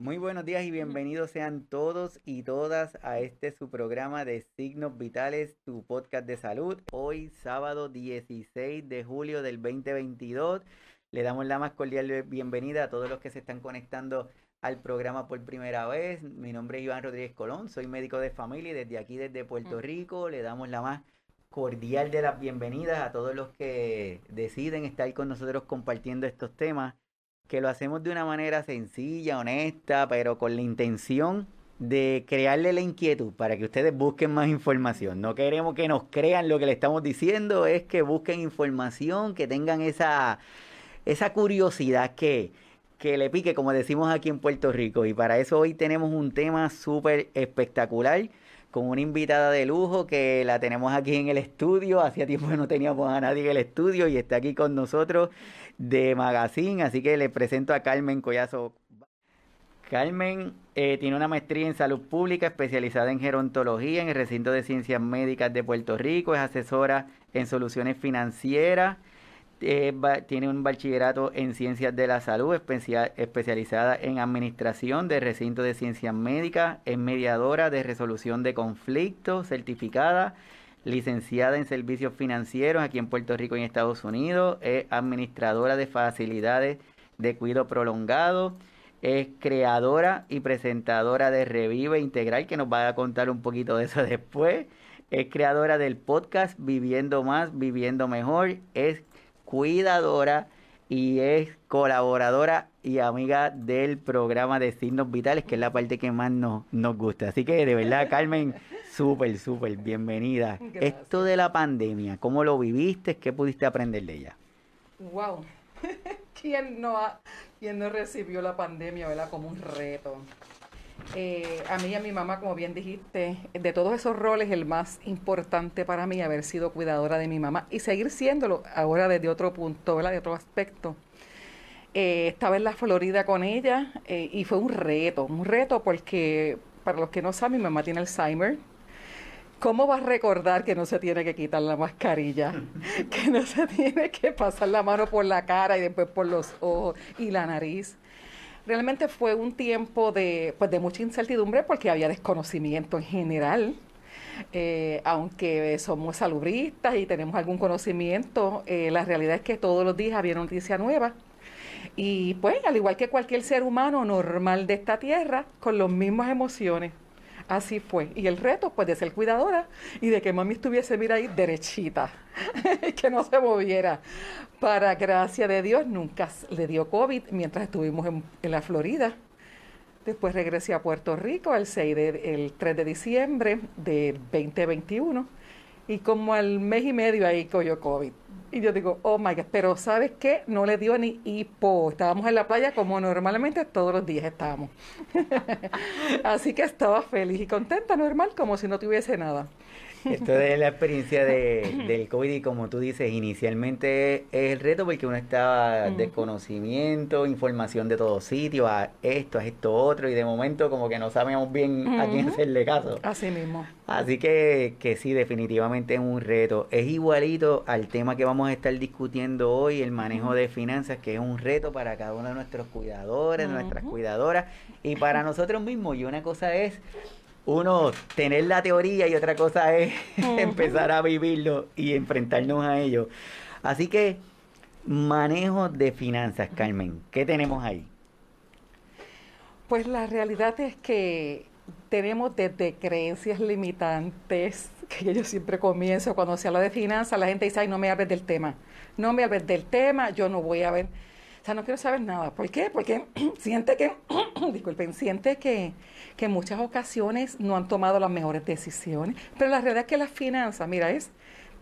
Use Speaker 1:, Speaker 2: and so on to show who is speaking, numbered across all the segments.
Speaker 1: Muy buenos días y bienvenidos sean todos y todas a este su programa de Signos Vitales, tu podcast de salud. Hoy sábado 16 de julio del 2022. Le damos la más cordial bienvenida a todos los que se están conectando al programa por primera vez. Mi nombre es Iván Rodríguez Colón, soy médico de familia y desde aquí, desde Puerto. Rico, le damos la más cordial de las bienvenidas a todos los que deciden estar con nosotros compartiendo estos temas que lo hacemos de una manera sencilla, honesta, pero con la intención de crearle la inquietud para que ustedes busquen más información. No queremos que nos crean lo que le estamos diciendo, es que busquen información, que tengan esa, esa curiosidad que, que le pique, como decimos aquí en Puerto Rico. Y para eso hoy tenemos un tema súper espectacular con una invitada de lujo que la tenemos aquí en el estudio. Hacía tiempo que no teníamos a nadie en el estudio y está aquí con nosotros de Magazine. Así que le presento a Carmen Collazo. Carmen eh, tiene una maestría en salud pública especializada en gerontología en el recinto de ciencias médicas de Puerto Rico. Es asesora en soluciones financieras tiene un bachillerato en ciencias de la salud, especializada en administración de recinto de ciencias médicas, es mediadora de resolución de conflictos, certificada, licenciada en servicios financieros aquí en Puerto Rico y en Estados Unidos, es administradora de facilidades de cuidado prolongado, es creadora y presentadora de Revive Integral, que nos va a contar un poquito de eso después. Es creadora del podcast Viviendo Más, Viviendo Mejor. Es cuidadora y es colaboradora y amiga del programa de signos vitales, que es la parte que más nos, nos gusta. Así que de verdad, Carmen, súper, súper bienvenida. Esto de la pandemia, ¿cómo lo viviste? ¿Qué pudiste aprender de ella?
Speaker 2: Wow. ¿Quién no, ha, quién no recibió la pandemia ¿verdad? como un reto? Eh, a mí y a mi mamá, como bien dijiste, de todos esos roles, el más importante para mí haber sido cuidadora de mi mamá y seguir siéndolo ahora desde otro punto, ¿verdad? de otro aspecto. Eh, estaba en la Florida con ella eh, y fue un reto, un reto porque, para los que no saben, mi mamá tiene Alzheimer. ¿Cómo va a recordar que no se tiene que quitar la mascarilla? que no se tiene que pasar la mano por la cara y después por los ojos y la nariz realmente fue un tiempo de, pues, de mucha incertidumbre porque había desconocimiento en general. Eh, aunque somos salubristas y tenemos algún conocimiento, eh, la realidad es que todos los días había noticia nueva. Y pues, al igual que cualquier ser humano normal de esta tierra, con las mismas emociones. Así fue. Y el reto, pues, de ser cuidadora y de que mami estuviese, mira ahí, derechita, que no se moviera. Para gracia de Dios, nunca le dio COVID mientras estuvimos en, la Florida. Después regresé a Puerto Rico el, 6 de, el 3 de diciembre de 2021 y como al mes y medio ahí cogió COVID. Y yo digo, oh my God, pero ¿sabes qué? No le dio ni hipo. Estábamos en la playa como normalmente todos los días estábamos. Así que estaba feliz y contenta, normal, como si no tuviese nada.
Speaker 1: Esto de la experiencia de, del COVID y como tú dices, inicialmente es el reto porque uno estaba desconocimiento, información de todos sitios, a esto, a esto otro, y de momento como que no sabíamos bien a quién hacerle caso.
Speaker 2: Así mismo.
Speaker 1: Así que, que sí, definitivamente es un reto. Es igualito al tema que vamos a estar discutiendo hoy, el manejo de finanzas, que es un reto para cada uno de nuestros cuidadores, nuestras cuidadoras, y para nosotros mismos. Y una cosa es uno tener la teoría y otra cosa es empezar a vivirlo y enfrentarnos a ello. Así que, manejo de finanzas, Carmen, ¿qué tenemos ahí?
Speaker 2: Pues la realidad es que tenemos desde creencias limitantes, que yo siempre comienzo cuando se habla de finanzas, la gente dice, ay, no me hables del tema, no me hables del tema, yo no voy a ver o sea, no quiero saber nada. ¿Por qué? Porque siente que, disculpen, siente que, que en muchas ocasiones no han tomado las mejores decisiones. Pero la realidad es que las finanzas, mira, es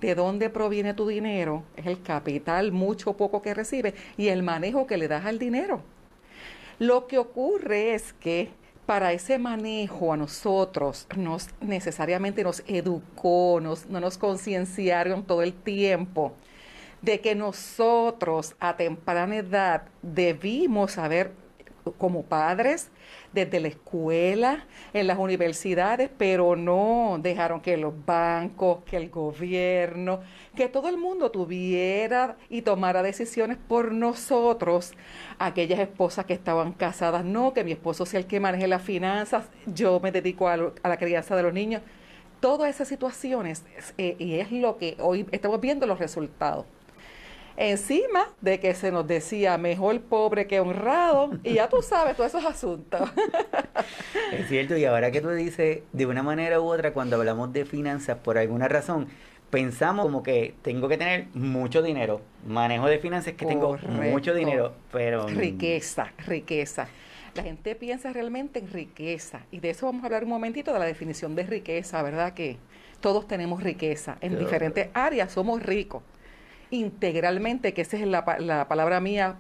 Speaker 2: de dónde proviene tu dinero, es el capital, mucho o poco que recibe, y el manejo que le das al dinero. Lo que ocurre es que para ese manejo a nosotros nos necesariamente nos educó, nos, no nos concienciaron todo el tiempo de que nosotros a temprana edad debimos haber como padres, desde la escuela, en las universidades, pero no dejaron que los bancos, que el gobierno, que todo el mundo tuviera y tomara decisiones por nosotros, aquellas esposas que estaban casadas, no, que mi esposo sea el que maneje las finanzas, yo me dedico a, la crianza de los niños. Todas esas situaciones, eh, y es lo que hoy estamos viendo los resultados encima de que se nos decía mejor pobre que honrado, y ya tú sabes todos esos asuntos.
Speaker 1: es cierto, y ahora que tú dices, de una manera u otra, cuando hablamos de finanzas, por alguna razón, pensamos como que tengo que tener mucho dinero. Manejo de finanzas que tengo mucho dinero, pero...
Speaker 2: Riqueza, riqueza. La gente piensa realmente en riqueza. Y de eso vamos a hablar un momentito, de la definición de riqueza, ¿verdad? Que todos tenemos riqueza. En diferentes áreas somos ricos integralmente, que esa es la, la palabra mía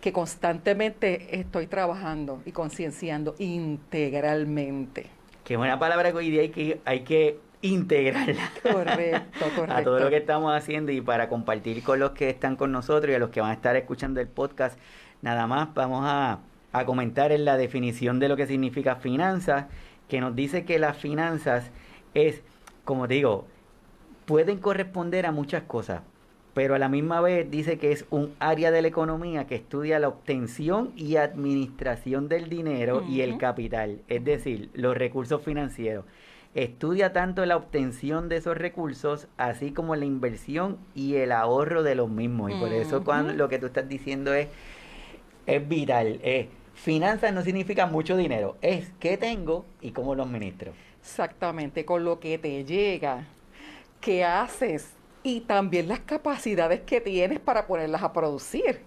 Speaker 2: que constantemente estoy trabajando y concienciando integralmente.
Speaker 1: Qué buena palabra que hoy día hay que, hay que integrarla.
Speaker 2: Correcto, correcto.
Speaker 1: A todo lo que estamos haciendo y para compartir con los que están con nosotros y a los que van a estar escuchando el podcast, nada más vamos a, a comentar en la definición de lo que significa finanzas, que nos dice que las finanzas es, como digo, pueden corresponder a muchas cosas, pero a la misma vez dice que es un área de la economía que estudia la obtención y administración del dinero y el capital, es decir, los recursos financieros. Estudia tanto la obtención de esos recursos, así como la inversión y el ahorro de los mismos. Y por eso cuando lo que tú estás diciendo es, es vital. Es, finanzas no significa mucho dinero, es qué tengo y cómo lo administro.
Speaker 2: Exactamente, con lo que te llega, qué haces y también las capacidades que tienes para ponerlas a producir.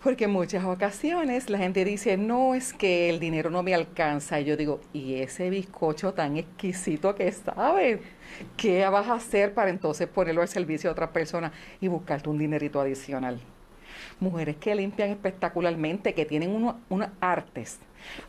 Speaker 2: Porque en muchas ocasiones la gente dice, no, es que el dinero no me alcanza. Y yo digo, ¿y ese bizcocho tan exquisito que sabes? ¿Qué vas a hacer para entonces ponerlo al servicio de otra persona y buscarte un dinerito adicional? Mujeres que limpian espectacularmente, que tienen unos artes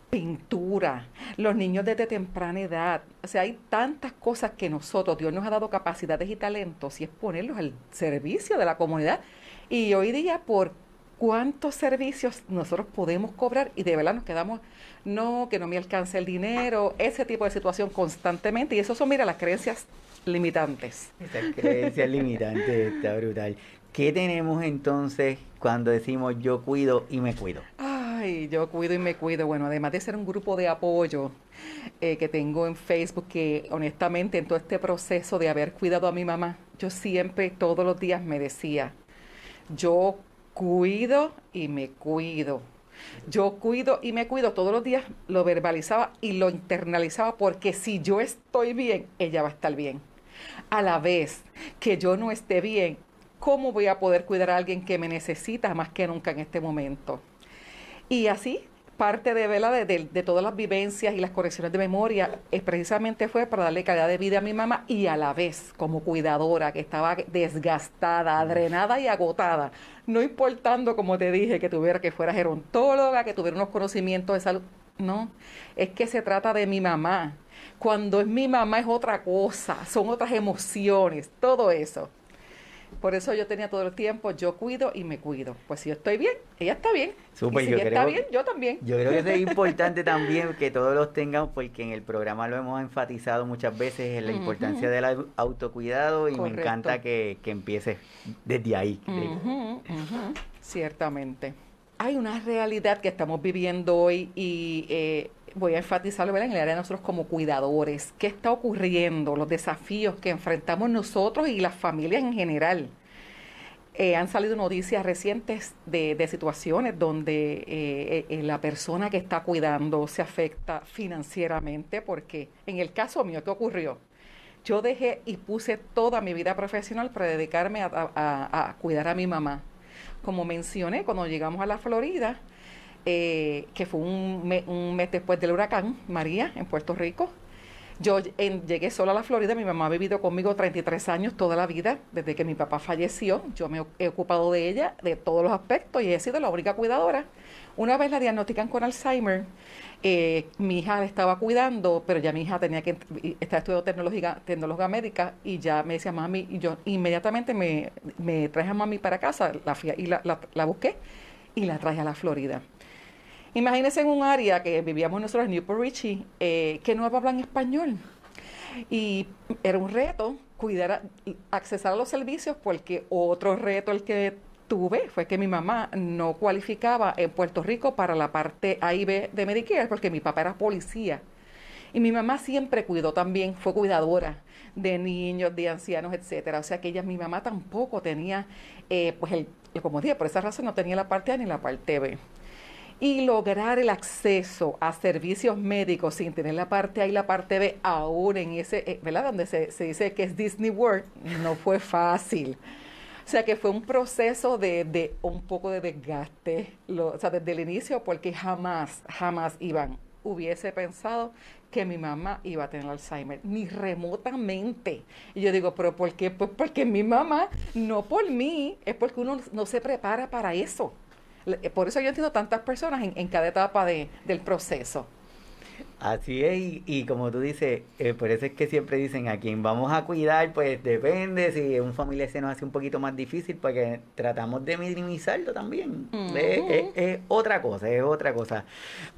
Speaker 2: pintura, los niños desde temprana edad. O sea, hay tantas cosas que nosotros, Dios nos ha dado capacidades y talentos y es ponerlos al servicio de la comunidad. Y hoy día, por cuántos servicios nosotros podemos cobrar y de verdad nos quedamos, no, que no me alcance el dinero, ese tipo de situación constantemente. Y eso son, mira, las creencias limitantes.
Speaker 1: Esas creencias limitantes, está brutal. ¿Qué tenemos entonces cuando decimos yo cuido y me cuido?
Speaker 2: Ay, yo cuido y me cuido. Bueno, además de ser un grupo de apoyo eh, que tengo en Facebook, que honestamente en todo este proceso de haber cuidado a mi mamá, yo siempre, todos los días me decía, yo cuido y me cuido. Yo cuido y me cuido, todos los días lo verbalizaba y lo internalizaba porque si yo estoy bien, ella va a estar bien. A la vez que yo no esté bien, ¿cómo voy a poder cuidar a alguien que me necesita más que nunca en este momento? Y así, parte de, ¿verdad? De, de, todas las vivencias y las correcciones de memoria, es precisamente fue para darle calidad de vida a mi mamá y a la vez como cuidadora que estaba desgastada, drenada y agotada, no importando, como te dije, que tuviera que fuera gerontóloga, que tuviera unos conocimientos de salud. No, es que se trata de mi mamá. Cuando es mi mamá es otra cosa, son otras emociones, todo eso. Por eso yo tenía todo el tiempo, yo cuido y me cuido. Pues si yo estoy bien, ella está bien. y si ella está bien, yo también.
Speaker 1: Yo creo que es importante también que todos los tengamos, porque en el programa lo hemos enfatizado muchas veces, en la importancia del autocuidado y me encanta que, que empieces desde ahí.
Speaker 2: Ciertamente. Hay una realidad que estamos viviendo hoy y eh, voy a enfatizarlo en el área de nosotros como cuidadores. ¿Qué está ocurriendo? Los desafíos que enfrentamos nosotros y las familias en general. Eh, han salido noticias recientes de, situaciones donde eh, eh, la persona que está cuidando se afecta financieramente porque en el caso mío, ¿qué ocurrió? Yo dejé y puse toda mi vida profesional para dedicarme a cuidar a mi mamá. Como mencioné, cuando llegamos a la Florida, eh, que fue un, mes después del huracán María en Puerto Rico. Yo llegué sola a la Florida, mi mamá ha vivido conmigo 33 años toda la vida, desde que mi papá falleció, yo me he ocupado de ella, de todos los aspectos, y he sido la única cuidadora. Una vez la diagnostican con Alzheimer, eh, mi hija la estaba cuidando, pero ya mi hija tenía que estar estudiando tecnología, tecnología médica y ya me decía mami, y yo inmediatamente me, traje a mami para casa la y la, la, la busqué y la traje a la Florida. Imagínense en un área que vivíamos nosotros en Newport Richie, eh, que no hablan español. Y era un reto cuidar, accesar a los servicios, porque otro reto el que tuve fue que mi mamá no cualificaba en Puerto Rico para la parte A y B de Medicare, porque mi papá era policía. Y mi mamá siempre cuidó también, fue cuidadora de niños, de ancianos, etcétera. O sea que ella, mi mamá tampoco tenía, eh, pues el, como dije, por esa razón no tenía la parte A ni la parte B y lograr el acceso a servicios médicos sin tener la parte A y la parte B, aún en ese, eh, ¿verdad? Donde se, dice que es Disney World, no fue fácil. O sea que fue un proceso de, de un poco de desgaste, o sea, desde el inicio, porque jamás, jamás Iván hubiese pensado que mi mamá iba a tener Alzheimer, ni remotamente. Y yo digo, ¿pero por qué? Pues porque mi mamá, no por mí, es porque uno no se prepara para eso. Eh, por eso yo entiendo tantas personas en, cada etapa de, del proceso.
Speaker 1: Así es, y, como tú dices, eh, por eso es que siempre dicen a quien vamos a cuidar, pues depende, si un familiar se nos hace un poquito más difícil, porque tratamos de minimizarlo también. es, otra cosa, es otra cosa.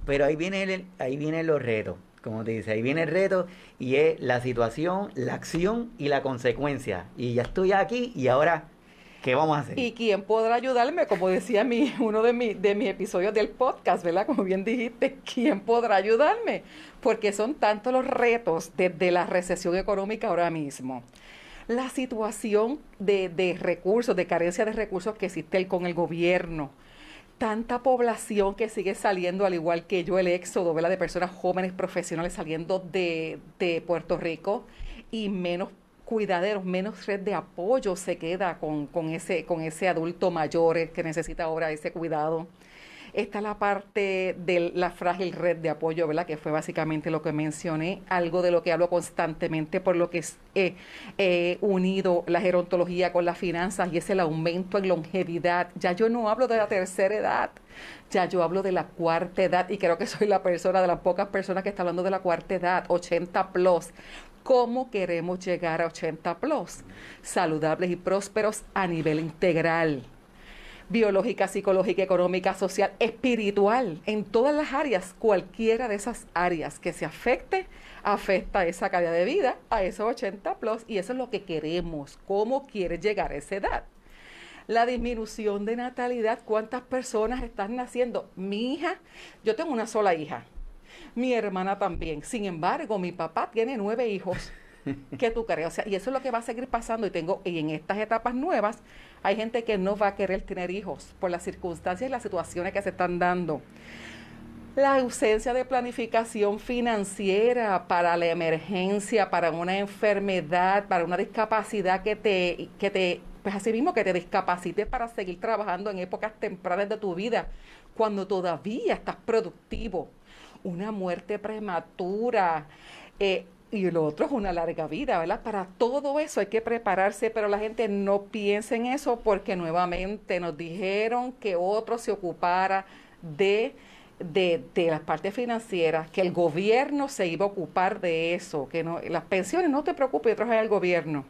Speaker 1: Pero ahí viene el, ahí vienen los retos, como te dice, ahí viene el reto, y es la situación, la acción y la consecuencia. Y ya estoy aquí, y ahora ¿Qué vamos a hacer?
Speaker 2: ¿Y quién podrá ayudarme? Como decía mi, uno de, mi, de mis episodios del podcast, ¿verdad? Como bien dijiste, ¿quién podrá ayudarme? Porque son tantos los retos desde la recesión económica ahora mismo. La situación de, de recursos, de carencia de recursos que existe con el gobierno. Tanta población que sigue saliendo, al igual que yo, el éxodo, ¿verdad? De personas jóvenes profesionales saliendo de, de Puerto Rico y menos cuidaderos, menos red de apoyo se queda con, con, ese, con ese adulto mayor que necesita ahora ese cuidado. Está la parte de la frágil red de apoyo, ¿verdad? Que fue básicamente lo que mencioné, algo de lo que hablo constantemente, por lo que he unido la gerontología con las finanzas y es el aumento en longevidad. Ya yo no hablo de la tercera edad, ya yo hablo de la cuarta edad y creo que soy la persona de las pocas personas que está hablando de la cuarta edad, 80 plus, cómo queremos llegar a 80 plus, saludables y prósperos a nivel integral, biológica, psicológica, económica, social, espiritual, en todas las áreas, cualquiera de esas áreas que se afecte, afecta esa calidad de vida a esos 80 plus y eso es lo que queremos, cómo quieres llegar a esa edad. La disminución de natalidad, ¿cuántas personas están naciendo? Mi hija, yo tengo una sola hija, mi hermana también. Sin embargo, mi papá tiene nueve hijos. ¿Qué tú crees? O sea, y eso es lo que va a seguir pasando. Y tengo, y en estas etapas nuevas, hay gente que no va a querer tener hijos por las circunstancias y las situaciones que se están dando. La ausencia de planificación financiera para la emergencia, para una enfermedad, para una discapacidad que te, que te, pues así mismo que te discapacite para seguir trabajando en épocas tempranas de tu vida, cuando todavía estás productivo una muerte prematura. Eh, y lo otro es una larga vida, ¿verdad? Para todo eso hay que prepararse, pero la gente no piensa en eso porque nuevamente nos dijeron que otro se ocupara de de, las partes financieras, que el gobierno se iba a ocupar de eso, que no, las pensiones, no te preocupes, traje al gobierno.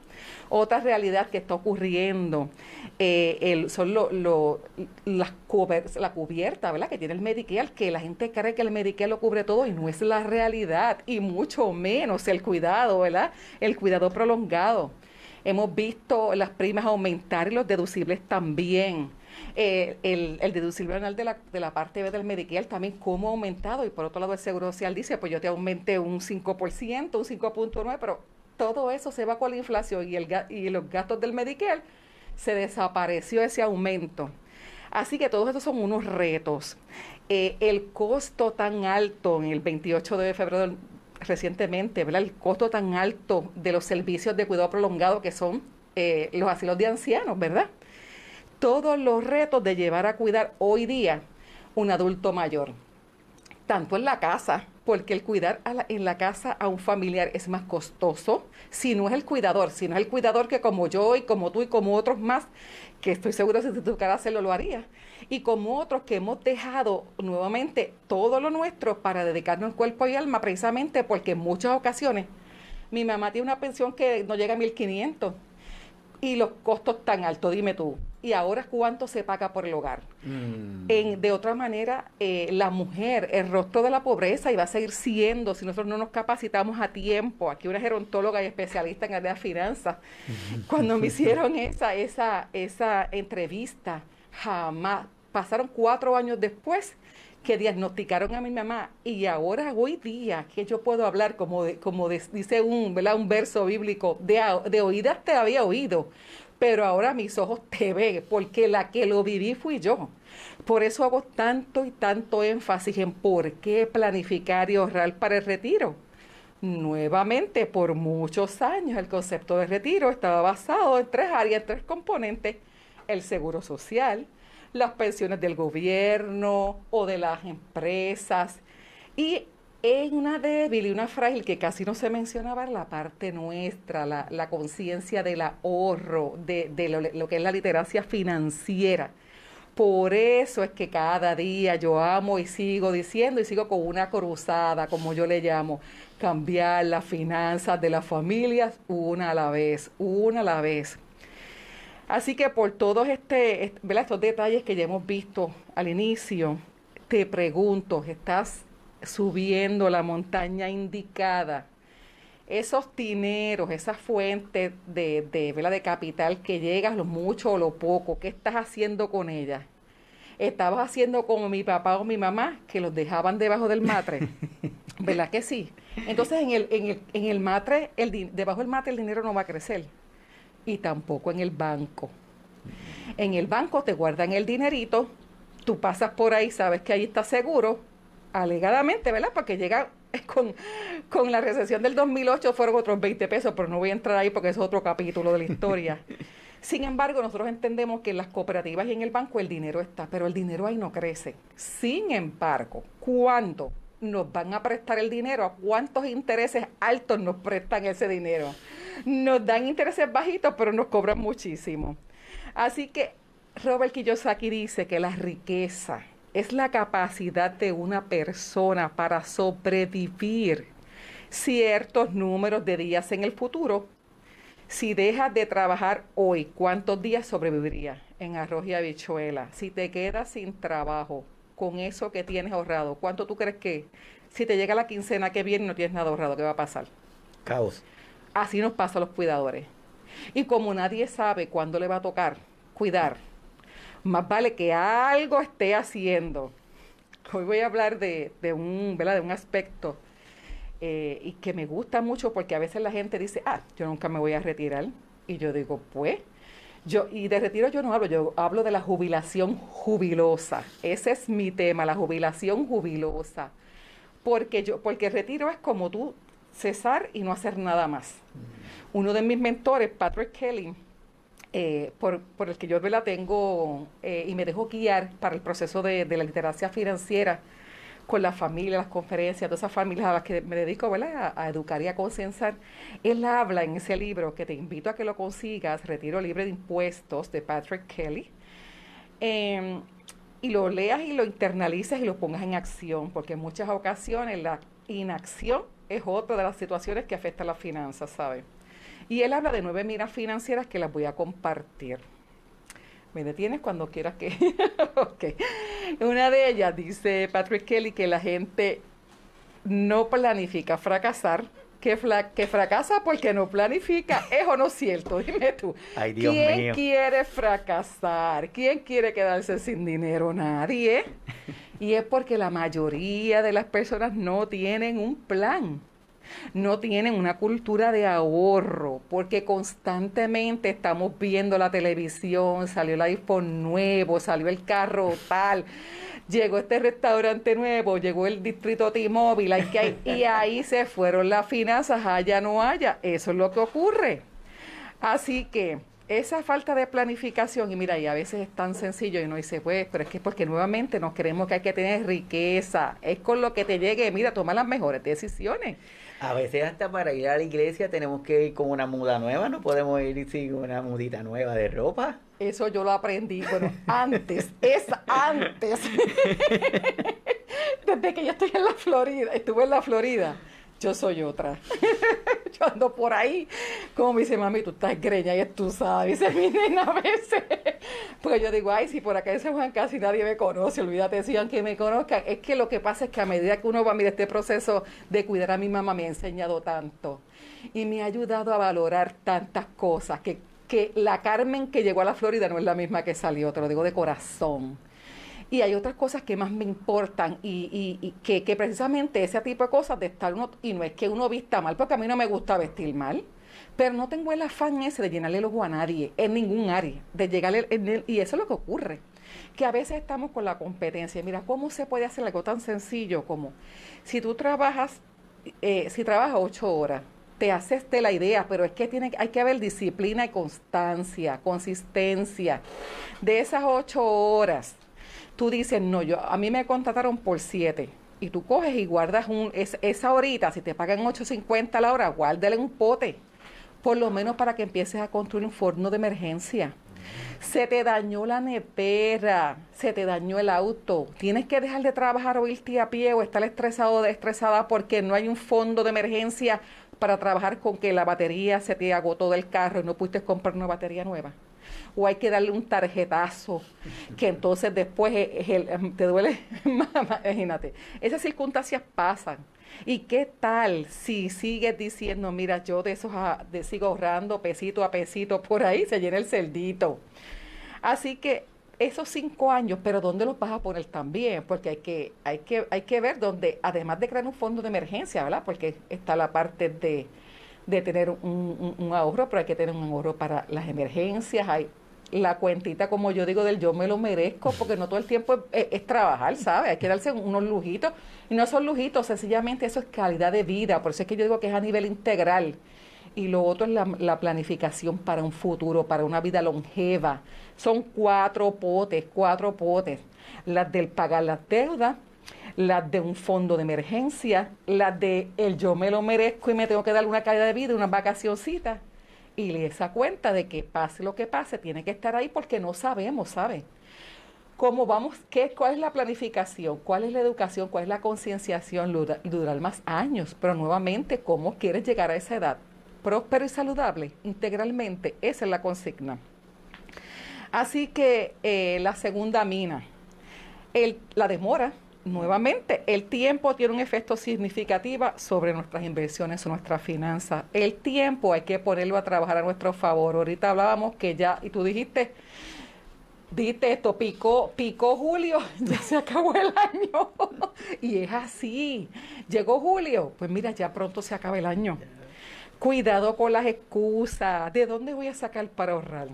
Speaker 2: Otra realidad que está ocurriendo eh, el, son lo, lo, la cubierta, ¿verdad? Que tiene el Medicare, que la gente cree que el Medicare lo cubre todo y no es la realidad, y mucho menos el cuidado, ¿verdad? El cuidado prolongado. Hemos visto las primas aumentar y los deducibles también. Eh, el, el, deducible anual de la, de la parte B del Medicare también cómo ha aumentado y por otro lado el Seguro Social dice, pues yo te aumenté un 5%, un 5.9%, pero todo eso se va con la inflación y, el, y los gastos del Medicare, se desapareció ese aumento. Así que todos estos son unos retos. Eh, el costo tan alto en el 28 de febrero recientemente, ¿verdad? El costo tan alto de los servicios de cuidado prolongado que son eh, los asilos de ancianos, ¿verdad? Todos los retos de llevar a cuidar hoy día un adulto mayor, tanto en la casa, porque el cuidar en la casa a un familiar es más costoso, si no es el cuidador, si no es el cuidador que como yo y como tú y como otros más, que estoy seguro si te tocara hacerlo lo haría, y como otros que hemos dejado nuevamente todo lo nuestro para dedicarnos cuerpo y alma, precisamente porque en muchas ocasiones mi mamá tiene una pensión que no llega a 1500 y los costos tan altos, dime tú, y ahora cuánto se paga por el hogar. Mm. En, de otra manera, eh, la mujer, el rostro de la pobreza, y va a seguir siendo si nosotros no nos capacitamos a tiempo. Aquí una gerontóloga y especialista en área de finanzas, cuando me hicieron esa, esa, esa entrevista, jamás, pasaron cuatro años después que diagnosticaron a mi mamá y ahora hoy día que yo puedo hablar como como dice un, ¿verdad? un verso bíblico, de, de oídas te había oído, pero ahora mis ojos te ven, porque la que lo viví fui yo. Por eso hago tanto y tanto énfasis en por qué planificar y ahorrar para el retiro. Nuevamente, por muchos años el concepto de retiro estaba basado en tres áreas, en tres componentes. El seguro social, las pensiones del gobierno o de las empresas y es una débil y una frágil que casi no se mencionaba la parte nuestra, la, la conciencia del ahorro, de, de lo, que es la literacia financiera. Por eso es que cada día yo amo y sigo diciendo y sigo con una cruzada, como yo le llamo, cambiar las finanzas de las familias una a la vez, una a la vez. Así que por todos este, estos detalles que ya hemos visto al inicio, te pregunto, ¿estás subiendo la montaña indicada, esos dineros, esas fuentes de, de, de capital que llegas lo mucho o lo poco, ¿qué estás haciendo con ellas? ¿Estabas haciendo como mi papá o mi mamá, que los dejaban debajo del matre? ¿Verdad que sí? Entonces en el, en el, en el matre, el, debajo del matre el dinero no va a crecer. Y tampoco en el banco. En el banco te guardan el dinerito, tú pasas por ahí, sabes que ahí está seguro, alegadamente, ¿verdad? Porque llega con, con la recesión del 2008 fueron otros 20 pesos, pero no voy a entrar ahí porque es otro capítulo de la historia. Sin embargo, nosotros entendemos que en las cooperativas y en el banco el dinero está, pero el dinero ahí no crece. Sin embargo, ¿cuándo nos van a prestar el dinero? ¿A cuántos intereses altos nos prestan ese dinero? Nos dan intereses bajitos, pero nos cobran muchísimo. Así que Robert Kiyosaki dice que la riqueza, es la capacidad de una persona para sobrevivir ciertos números de días en el futuro. Si dejas de trabajar hoy, ¿cuántos días sobrevivirías en arroz y habichuela? Si te quedas sin trabajo con eso que tienes ahorrado, ¿cuánto tú crees que si te llega la quincena que viene y no tienes nada ahorrado, qué va a pasar?
Speaker 1: Caos.
Speaker 2: Así nos pasa a los cuidadores. Y como nadie sabe cuándo le va a tocar cuidar, más vale que algo esté haciendo. Hoy voy a hablar de, un, de un aspecto eh, y que me gusta mucho porque a veces la gente dice, ah, yo nunca me voy a retirar. Y yo digo, pues, yo, y de retiro yo no hablo, yo hablo de la jubilación jubilosa. Ese es mi tema, la jubilación jubilosa. Porque yo, porque el retiro es como tú cesar y no hacer nada más. Uno de mis mentores, Patrick Kelly, eh, por, por, el que yo la tengo eh, y me dejo guiar para el proceso de, la literacia financiera con la familia, las conferencias, todas esas familias a las que me dedico A, a, educar y a concienciar. Él habla en ese libro que te invito a que lo consigas, Retiro Libre de Impuestos, de Patrick Kelly, em, y lo leas y lo internalices y lo pongas en acción, porque en muchas ocasiones la inacción es otra de las situaciones que afecta a las finanzas, ¿sabes? Y él habla de nueve miras financieras que las voy a compartir. Me detienes cuando quieras que... ok. Una de ellas dice Patrick Kelly que la gente no planifica fracasar, que, que fracasa porque no planifica. ¿Es o no cierto? Dime tú.
Speaker 1: Ay, Dios
Speaker 2: ¿Quién quiere fracasar? ¿Quién quiere quedarse sin dinero? Nadie. y es porque la mayoría de las personas no tienen un plan no tienen una cultura de ahorro, porque constantemente estamos viendo la televisión, salió el iPhone nuevo, salió el carro tal, llegó este restaurante nuevo, llegó el distrito T-Mobile, y ahí se fueron las finanzas, haya no haya, eso es lo que ocurre. Así que esa falta de planificación, y mira, y a veces es tan sencillo y uno dice, pues, pero es que porque nuevamente nos creemos que hay que tener riqueza, es con lo que te llegue, mira, toma las mejores decisiones.
Speaker 1: A veces hasta para ir a la iglesia tenemos que ir con una muda nueva, no podemos ir sin una mudita nueva de ropa.
Speaker 2: Eso yo lo aprendí, bueno, antes, es antes. Desde que yo estoy en la Florida, estuve en la Florida, yo soy otra. yo ando por ahí, como me dice mami, tú estás greña y sabes, dice mi nena a veces. Pues yo digo, ay, si por acá en San Juan casi nadie me conoce, olvídate, si aunque me conozcan, es que lo que pasa es que a medida que uno va, mira, este proceso de cuidar a mi mamá me ha enseñado tanto y me ha ayudado a valorar tantas cosas, que, que la Carmen que llegó a la Florida no es la misma que salió, te lo digo de corazón. Y hay otras cosas que más me importan y, y, que, que, precisamente ese tipo de cosas de estar uno, y no es que uno vista mal, porque a mí no me gusta vestir mal, pero no tengo el afán ese de llenarle el ojo a nadie, en ningún área, de llegarle, en el, y eso es lo que ocurre, que a veces estamos con la competencia. Mira, ¿cómo se puede hacer algo tan sencillo como si tú trabajas, eh, si trabajas ocho horas, te haces de la idea, pero es que tiene, hay que haber disciplina y constancia, consistencia. De esas ocho horas, tú dices, no, yo, a mí me contrataron por siete. Y tú coges y guardas un, esa horita, si te pagan 8.50 a la hora, guárdale un pote por lo menos para que empieces a construir un forno de emergencia. Se te dañó la nepera, se te dañó el auto. Tienes que dejar de trabajar o irte a pie o estar estresado o estresada porque no hay un fondo de emergencia para trabajar con que la batería se te agotó del carro y no pudiste comprar una batería nueva. O hay que darle un tarjetazo, que entonces después te duele Imagínate. Esas circunstancias pasan ¿Y qué tal si sigues diciendo, mira, yo de esos ah, de, sigo ahorrando pesito a pesito, por ahí se llena el celdito? Así que esos cinco años, pero ¿dónde los vas a poner también? Porque hay que, hay que, hay que ver dónde, además de crear un fondo de emergencia, ¿verdad? Porque está la parte de, de tener un, un, ahorro, pero hay que tener un ahorro para las emergencias, hay la cuentita, como yo digo, del yo me lo merezco, porque no todo el tiempo es, trabajar, ¿sabes? Hay que darse unos lujitos. Y no son lujitos, sencillamente eso es calidad de vida. Por eso es que yo digo que es a nivel integral. Y lo otro es la, la planificación para un futuro, para una vida longeva. Son cuatro potes, cuatro potes. Las del pagar las deudas, las de un fondo de emergencia, las de el yo me lo merezco y me tengo que dar una calidad de vida, una vacacioncita y esa cuenta de que pase lo que pase, tiene que estar ahí porque no sabemos, ¿sabe? ¿Cómo vamos? Qué, ¿Cuál es la planificación? ¿Cuál es la educación? ¿Cuál es la concienciación? Durar más años, pero nuevamente, ¿cómo quieres llegar a esa edad? Próspero y saludable, integralmente, esa es la consigna. Así que eh, la segunda mina, el, la demora, nuevamente, el tiempo tiene un efecto significativo sobre nuestras inversiones o nuestras finanzas. El tiempo hay que ponerlo a trabajar a nuestro favor. Ahorita hablábamos que ya, y tú dijiste, dijiste esto, picó, picó julio, ya se acabó el año. y es así. Llegó julio, pues mira, ya pronto se acaba el año. Cuidado con las excusas. ¿De dónde voy a sacar para ahorrar?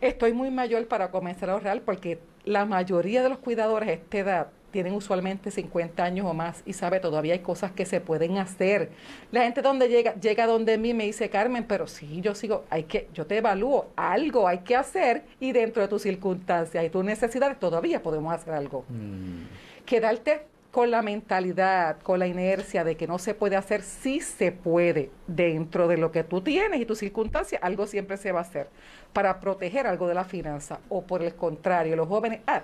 Speaker 2: Estoy muy mayor para comenzar a ahorrar porque la mayoría de los cuidadores a esta edad tienen usualmente 50 años o más y sabe, todavía hay cosas que se pueden hacer. La gente donde llega, llega donde mí me dice, Carmen, pero sí, yo sigo, hay que, yo te evalúo, algo hay que hacer y dentro de tus circunstancias y tus necesidades todavía podemos hacer algo. Mm. Quedarte con la mentalidad, con la inercia de que no se puede hacer, sí se puede. Dentro de lo que tú tienes y tus circunstancias, algo siempre se va a hacer para proteger algo de la finanza. O por el contrario, los jóvenes, ah,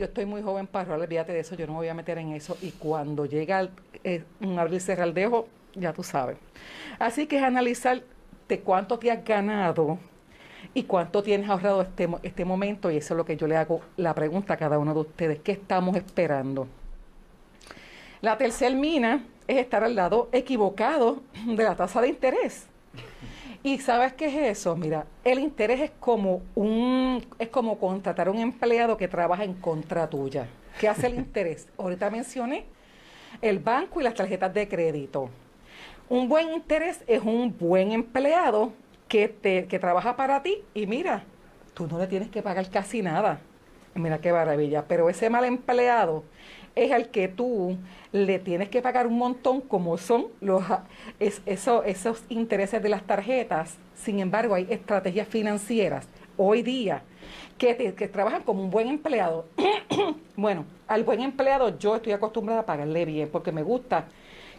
Speaker 2: yo estoy muy joven para olvídate de eso, yo no me voy a meter en eso. Y cuando llega eh, un abrir cerrar dejo, ya tú sabes. Así que es analizar de cuánto te has ganado y cuánto tienes ahorrado este, este momento. Y eso es lo que yo le hago la pregunta a cada uno de ustedes. ¿Qué estamos esperando? La tercera mina es estar al lado equivocado de la tasa de interés. ¿Y sabes qué es eso? Mira, el interés es como un es como contratar a un empleado que trabaja en contra tuya. ¿Qué hace el interés? Ahorita mencioné el banco y las tarjetas de crédito. Un buen interés es un buen empleado que te que trabaja para ti y mira, tú no le tienes que pagar casi nada. Mira qué maravilla, pero ese mal empleado es al que tú le tienes que pagar un montón como son los, esos intereses de las tarjetas. Sin embargo, hay estrategias financieras hoy día que, que trabajan como un buen empleado. bueno, al buen empleado yo estoy acostumbrada a pagarle bien porque me gusta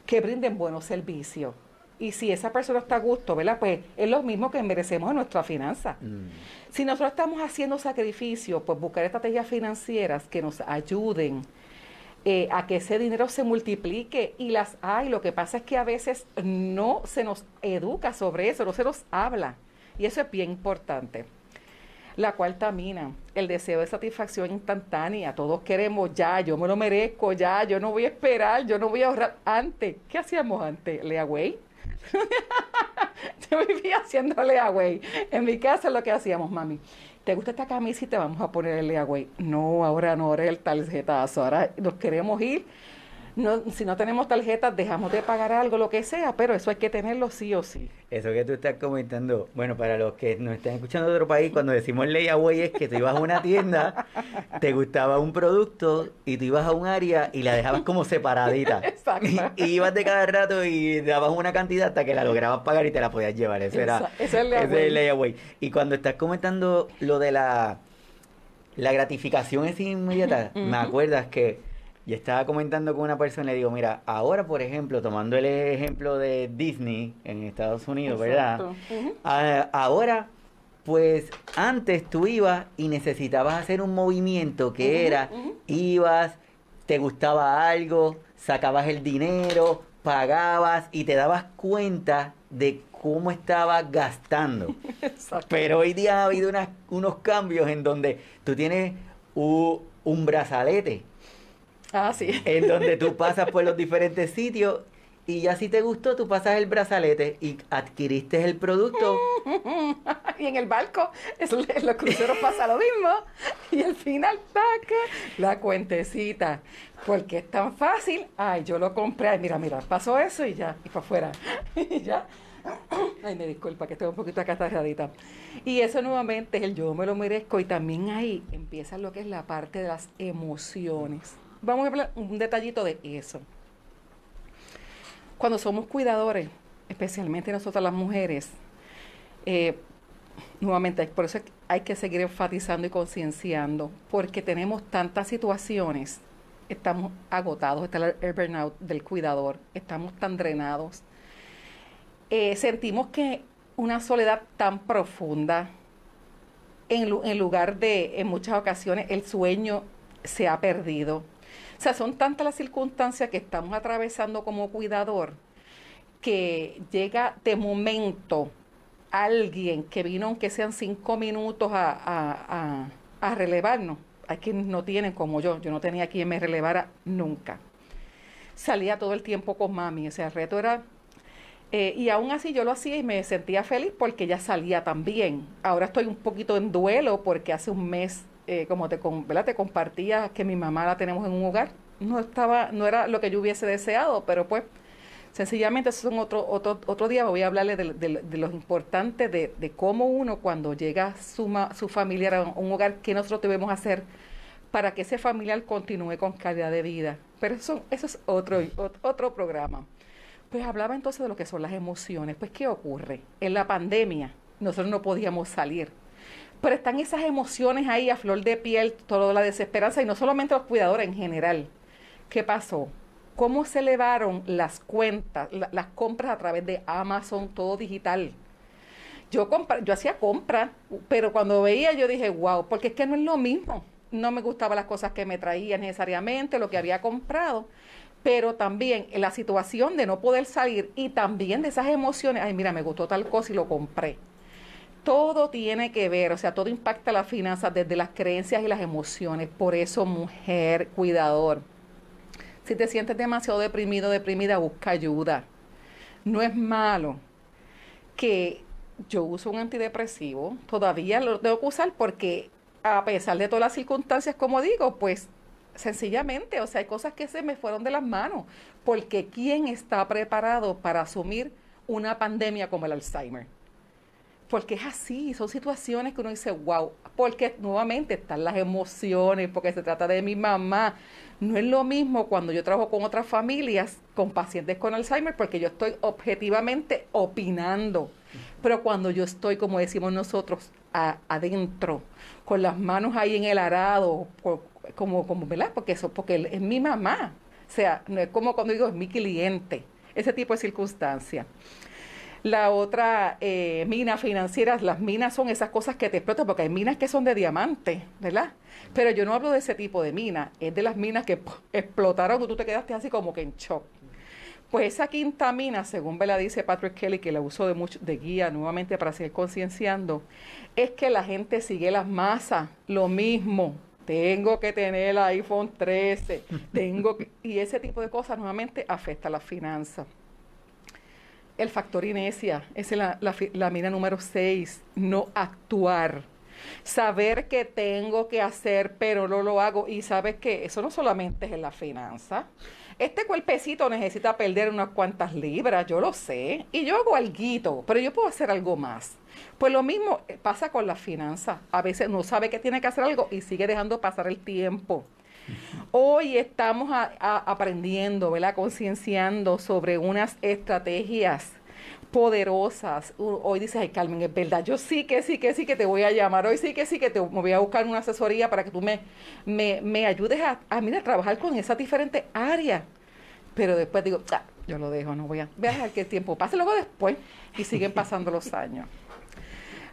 Speaker 2: que brinden buenos servicios. Y si esa persona está a gusto, ¿verdad? Pues es lo mismo que merecemos en nuestra finanza. Mm. Si nosotros estamos haciendo sacrificios, pues buscar estrategias financieras que nos ayuden eh, a que ese dinero se multiplique y las hay. Lo que pasa es que a veces no se nos educa sobre eso, no se nos habla. Y eso es bien importante. La cuarta mina, el deseo de satisfacción instantánea. Todos queremos ya, yo me lo merezco, ya, yo no voy a esperar, yo no voy a ahorrar. Antes, ¿qué hacíamos antes? Lea güey. yo vivía haciendo güey. En mi casa lo que hacíamos, mami. ¿Te gusta esta camisa y te vamos a poner el güey? No, ahora no, ahora es el tarjetazo. Ahora nos queremos ir no, si no tenemos tarjetas, dejamos de pagar algo, lo que sea, pero eso hay que tenerlo sí o sí.
Speaker 1: Eso que tú estás comentando, bueno, para los que nos están escuchando de otro país, cuando decimos layaway es que tú ibas a una tienda, te gustaba un producto y tú ibas a un área y la dejabas como separadita. Exacto. Y, ibas de cada rato y dabas una cantidad hasta que la lograbas pagar y te la podías llevar. Eso era es el layaway. Y cuando estás comentando lo de la, la gratificación es inmediata, me acuerdas que y estaba comentando con una persona y le digo, mira, ahora por ejemplo, tomando el ejemplo de Disney en Estados Unidos, ¿verdad? ahora, pues antes tú ibas y necesitabas hacer un movimiento que era, ibas, te gustaba algo, sacabas el dinero, pagabas y te dabas cuenta de cómo estabas gastando. Pero hoy día ha habido unos cambios en donde tú tienes un brazalete
Speaker 2: Ah, sí.
Speaker 1: En donde tú pasas por los diferentes sitios y ya si te gustó, tú pasas el brazalete y adquiriste el producto.
Speaker 2: y en el barco, en los cruceros pasa lo mismo. Y al final, taca, la cuentecita. Porque es tan fácil. Ay, yo lo compré. Ay, mira, mira, pasó eso y ya, y para afuera. y ya. Ay, me disculpa que estoy un poquito acatarradita. Y eso nuevamente es el yo me lo merezco. Y también ahí empieza lo que es la parte de las emociones. Vamos a hablar un detallito de eso. Cuando somos cuidadores, especialmente nosotras las mujeres, eh, nuevamente, por eso hay que seguir enfatizando y concienciando, porque tenemos tantas situaciones, estamos agotados, está el burnout del cuidador, estamos tan drenados, eh, sentimos que una soledad tan profunda, en, en lugar de, en muchas ocasiones, el sueño se ha perdido. O sea, son tantas las circunstancias que estamos atravesando como cuidador que llega de momento alguien que vino, aunque sean cinco minutos, a, relevarnos. Hay quienes no tienen como yo. Yo no tenía quien me relevara nunca. Salía todo el tiempo con mami. O sea, el reto era eh, y aún así yo lo hacía y me sentía feliz porque ella salía también. Ahora estoy un poquito en duelo porque hace un mes eh, como te, te compartía que mi mamá la tenemos en un hogar. No estaba, no era lo que yo hubiese deseado, pero pues sencillamente eso es otro, otro, otro día voy a hablarle de, lo importante de, cómo uno cuando llega su, su familiar a un hogar, qué nosotros debemos hacer para que ese familiar continúe con calidad de vida. Pero eso, eso es otro, otro programa. Pues hablaba entonces de lo que son las emociones. Pues, ¿qué ocurre? En la pandemia nosotros no podíamos salir pero están esas emociones ahí a flor de piel, toda la desesperanza y no solamente los cuidadores en general. ¿Qué pasó? ¿Cómo se elevaron las cuentas, las compras a través de Amazon, todo digital? Yo, yo hacía compras, pero cuando veía yo dije, wow, porque es que no es lo mismo. No me gustaban las cosas que me traían necesariamente, lo que había comprado, pero también la situación de no poder salir y también de esas emociones, ay, mira, me gustó tal cosa y lo compré todo tiene que ver, o sea, todo impacta las finanzas desde las creencias y las emociones. Por eso, mujer, cuidador, si te sientes demasiado deprimido, deprimida, busca ayuda. No es malo que yo uso un antidepresivo, todavía lo tengo que usar porque a pesar de todas las circunstancias, como digo, pues sencillamente, o sea, hay cosas que se me fueron de las manos, porque ¿quién está preparado para asumir una pandemia como el Alzheimer? Porque es así, son situaciones que uno dice, wow, porque nuevamente están las emociones, porque se trata de mi mamá. No es lo mismo cuando yo trabajo con otras familias, con pacientes con Alzheimer, porque yo estoy objetivamente opinando. Pero cuando yo estoy, como decimos nosotros, adentro, con las manos ahí en el arado, como, como, ¿verdad? Porque eso, porque es mi mamá. O sea, no es como cuando digo, es mi cliente. Ese tipo de circunstancias. La otra eh, mina financiera, las minas son esas cosas que te explotan, porque hay minas que son de diamante, ¿verdad? Pero yo no hablo de ese tipo de minas, es de las minas que explotaron y tú te quedaste así como que en shock. Pues esa quinta mina, según la dice Patrick Kelly, que la usó de, mucho, de guía nuevamente para seguir concienciando, es que la gente sigue las masas, lo mismo. Tengo que tener el iPhone 13, tengo y ese tipo de cosas nuevamente afecta a las finanzas. El factor inercia, esa es la, la, la mina número 6, no actuar saber que tengo que hacer, pero no lo hago. Y sabes que eso no solamente es en la finanza. Este cuerpecito necesita perder unas cuantas libras, yo lo sé. Y yo hago algo, pero yo puedo hacer algo más. Pues lo mismo pasa con la finanza. A veces no sabe que tiene que hacer algo y sigue dejando pasar el tiempo. Hoy estamos aprendiendo, ¿verdad? Concienciando sobre unas estrategias poderosas. Hoy dices, ay Carmen, es verdad, yo sí que sí que sí que te voy a llamar, hoy sí que sí que te voy a buscar una asesoría para que tú me, me, ayudes a, a, mira, a trabajar con esas diferentes áreas. Pero después digo, ah, yo lo dejo, no voy a, voy a dejar que el tiempo pase, luego después, y siguen pasando los años.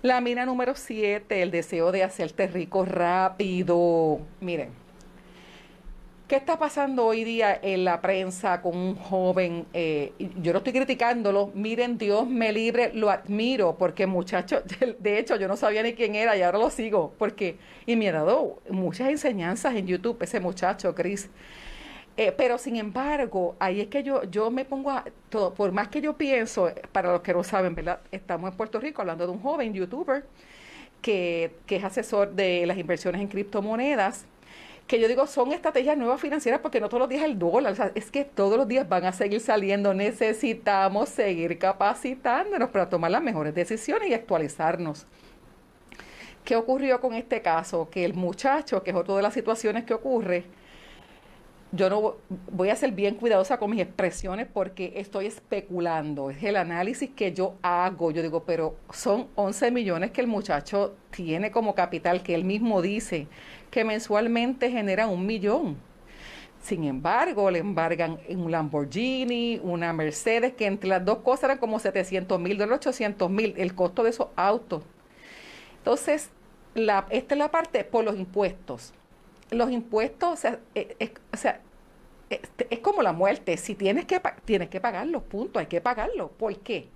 Speaker 2: La mina número 7, el deseo de hacerte rico rápido. Miren, ¿Qué está pasando hoy día en la prensa con un joven? Eh, yo no estoy criticándolo, miren, Dios me libre, lo admiro, porque muchacho, de hecho yo no sabía ni quién era y ahora lo sigo, porque, y me ha dado muchas enseñanzas en YouTube ese muchacho, Chris. Eh, pero sin embargo, ahí es que yo, yo me pongo a, todo, por más que yo pienso, para los que no saben, ¿verdad? Estamos en Puerto Rico hablando de un joven youtuber que, que es asesor de las inversiones en criptomonedas que yo digo son estrategias nuevas financieras porque no todos los días el dólar, o sea, es que todos los días van a seguir saliendo, necesitamos seguir capacitándonos para tomar las mejores decisiones y actualizarnos. ¿Qué ocurrió con este caso? Que el muchacho, que es otra de las situaciones que ocurre, yo no voy a ser bien cuidadosa con mis expresiones porque estoy especulando, es el análisis que yo hago. Yo digo, pero son 11 millones que el muchacho tiene como capital, que él mismo dice que mensualmente genera un millón. Sin embargo, le embargan un Lamborghini, una Mercedes, que entre las dos cosas eran como 700 mil dólares, 800 mil, el costo de esos autos. Entonces, la, esta es la parte por los impuestos. Los impuestos, o sea, eh, este, es, como la muerte. Si tienes que, tienes que pagarlos, punto, hay que pagarlo. ¿Por qué?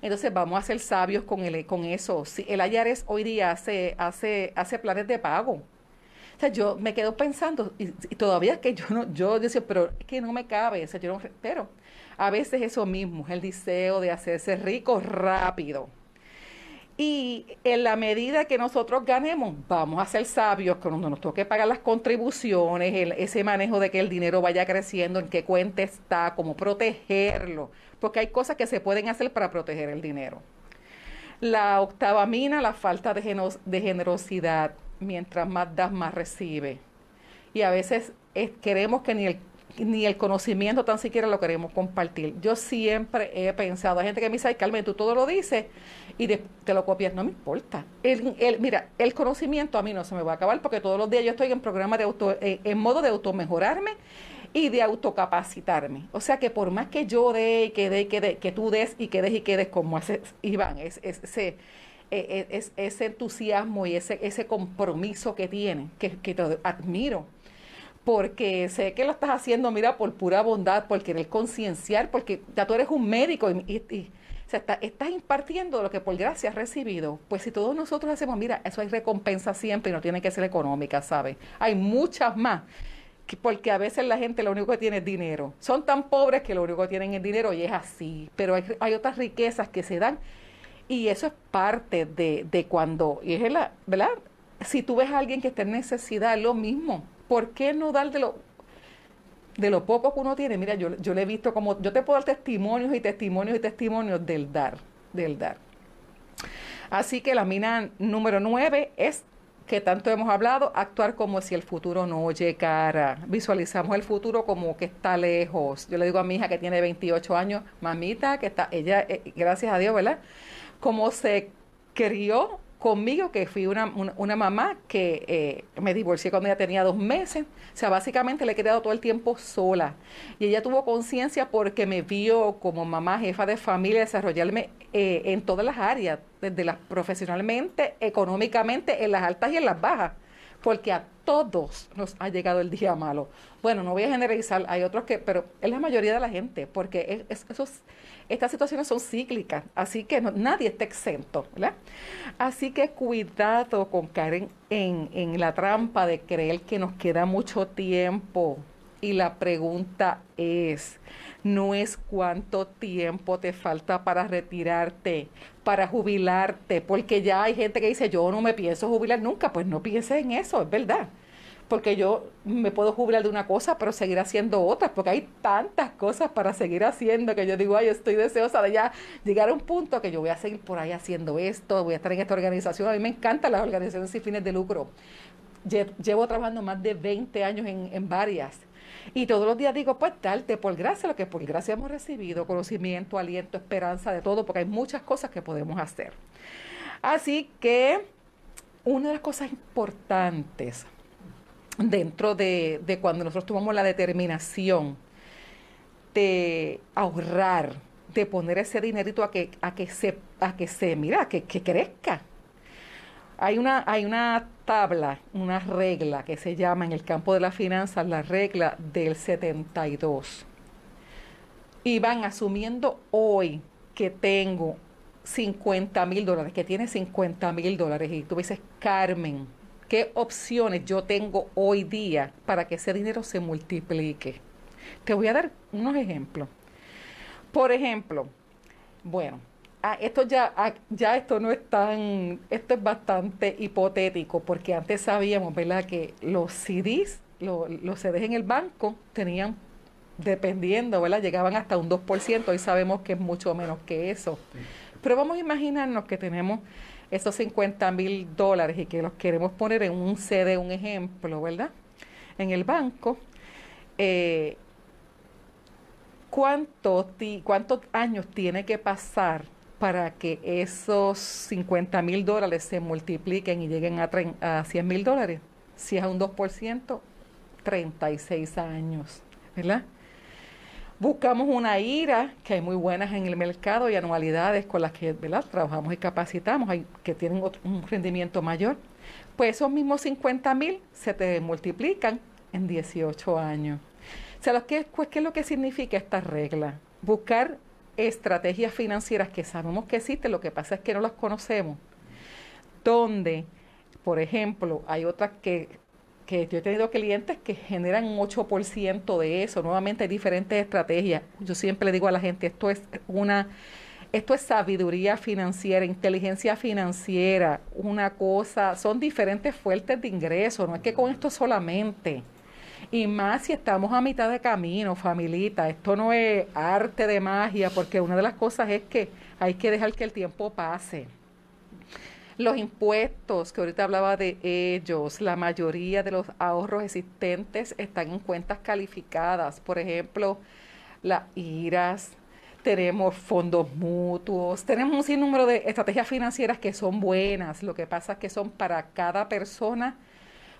Speaker 2: Entonces vamos a ser sabios con, el, con eso. Si el IARES hoy día hace, hace, hace planes de pago o sea, yo me quedo pensando, y, todavía que yo no, yo decía, pero es que no me cabe, o sea, yo no, pero a veces eso mismo, el deseo de hacerse rico rápido. Y en la medida que nosotros ganemos, vamos a ser sabios, cuando nos toque pagar las contribuciones, ese manejo de que el dinero vaya creciendo, en qué cuenta está, cómo protegerlo, porque hay cosas que se pueden hacer para proteger el dinero. La octava mina, la falta de generosidad mientras más das, más recibe. Y a veces queremos que ni el, ni el conocimiento tan siquiera lo queremos compartir. Yo siempre he pensado, hay gente que me dice, ay Carmen, tú todo lo dices y te lo copias, no me importa. El, el, mira, el conocimiento a mí no se me va a acabar porque todos los días yo estoy en programa de auto, eh, en modo de automejorarme y de autocapacitarme. O sea que por más que yo dé y que dé y que dé, que tú des y que des y que des como hace Iván, es, es, ese e, e, es, ese entusiasmo y ese, ese compromiso que tiene, que, que te admiro. Porque sé que lo estás haciendo, mira, por pura bondad, por querer concienciar, porque ya tú eres un médico y, o sea, estás impartiendo lo que por gracia has recibido. Pues si todos nosotros hacemos, mira, eso hay recompensa siempre y no tiene que ser económica, ¿sabes? Hay muchas más porque a veces la gente lo único que tiene es dinero. Son tan pobres que lo único que tienen es dinero y es así. Pero hay, hay otras riquezas que se dan y eso es parte de, de cuando, y es la, ¿verdad? Si tú ves a alguien que está en necesidad, es lo mismo. ¿Por qué no dar de lo, de lo poco que uno tiene? Mira, yo, yo le he visto como, yo te puedo dar testimonios y testimonios y testimonios del dar, del dar. Así que la mina número nueve es que tanto hemos hablado, actuar como si el futuro no llegara. Visualizamos el futuro como que está lejos. Yo le digo a mi hija que tiene 28 años, mamita, que está, ella, eh, gracias a Dios, ¿verdad? Como se crió conmigo, que fui una, una, mamá que eh, me divorcié cuando ella tenía dos meses. O sea, básicamente le he quedado todo el tiempo sola. Y ella tuvo conciencia porque me vio como mamá, jefa de familia, desarrollarme eh, en todas las áreas, desde las profesionalmente, económicamente, en las altas y en las bajas. Porque a todos nos ha llegado el día malo. Bueno, no voy a generalizar, hay otros que, pero es la mayoría de la gente, porque esos, estas situaciones son cíclicas, así que nadie está exento, ¿verdad? Así que cuidado con caer en, en la trampa de creer que nos queda mucho tiempo. Y la pregunta es, no es cuánto tiempo te falta para retirarte, para jubilarte, porque ya hay gente que dice, yo no me pienso jubilar nunca, pues no pienses en eso, es verdad. Porque yo me puedo jubilar de una cosa, pero seguir haciendo otras, porque hay tantas cosas para seguir haciendo que yo digo, ay, estoy deseosa de ya llegar a un punto que yo voy a seguir por ahí haciendo esto, voy a estar en esta organización. A mí me encantan las organizaciones sin fines de lucro. Llevo trabajando más de 20 años en, en varias y todos los días digo, pues darte por gracia lo que por gracia hemos recibido, conocimiento, aliento, esperanza, de todo, porque hay muchas cosas que podemos hacer. Así que una de las cosas importantes dentro de, cuando nosotros tomamos la determinación de ahorrar, de poner ese dinerito a que, a que se, a que se, mira, que, que crezca. Hay una, hay una tabla, una regla que se llama en el campo de las finanzas la regla del 72. Y van asumiendo hoy que tengo 50 mil dólares, que tiene 50 mil dólares. Y tú dices, Carmen, ¿qué opciones yo tengo hoy día para que ese dinero se multiplique? Te voy a dar unos ejemplos. Por ejemplo, bueno, Ah, esto ya, ah, ya esto no es tan, esto es bastante hipotético, porque antes sabíamos, ¿verdad?, que los CDs, los CDs en el banco tenían, dependiendo, ¿verdad?, llegaban hasta un 2%, hoy sabemos que es mucho menos que eso. Pero vamos a imaginarnos que tenemos esos 50 mil dólares y que los queremos poner en un CD, un ejemplo, ¿verdad?, en el banco. Eh, ¿cuántos, ¿Cuántos años tiene que pasar para que esos 50 mil dólares se multipliquen y lleguen a, a 100 mil dólares. Si es a un 2%, 36 años, ¿verdad? Buscamos una IRA, que hay muy buenas en el mercado y anualidades con las que ¿verdad? trabajamos y capacitamos, hay, que tienen un rendimiento mayor. Pues esos mismos 50 mil se te multiplican en 18 años. O sea, ¿qué, ¿qué es lo que significa esta regla? Buscar estrategias financieras que sabemos que existen, lo que pasa es que no las conocemos, donde, por ejemplo, hay otras que, que yo he tenido clientes que generan un 8% de eso, nuevamente hay diferentes estrategias. Yo siempre le digo a la gente, esto es una... Esto es sabiduría financiera, inteligencia financiera, una cosa, son diferentes fuentes de ingresos, no es que con esto solamente. Y más si estamos a mitad de camino, familita. Esto no es arte de magia, porque una de las cosas es que hay que dejar que el tiempo pase. Los impuestos, que ahorita hablaba de ellos, la mayoría de los ahorros existentes están en cuentas calificadas. Por ejemplo, las IRAS, tenemos fondos mutuos, tenemos un sinnúmero de estrategias financieras que son buenas. Lo que pasa es que son para cada persona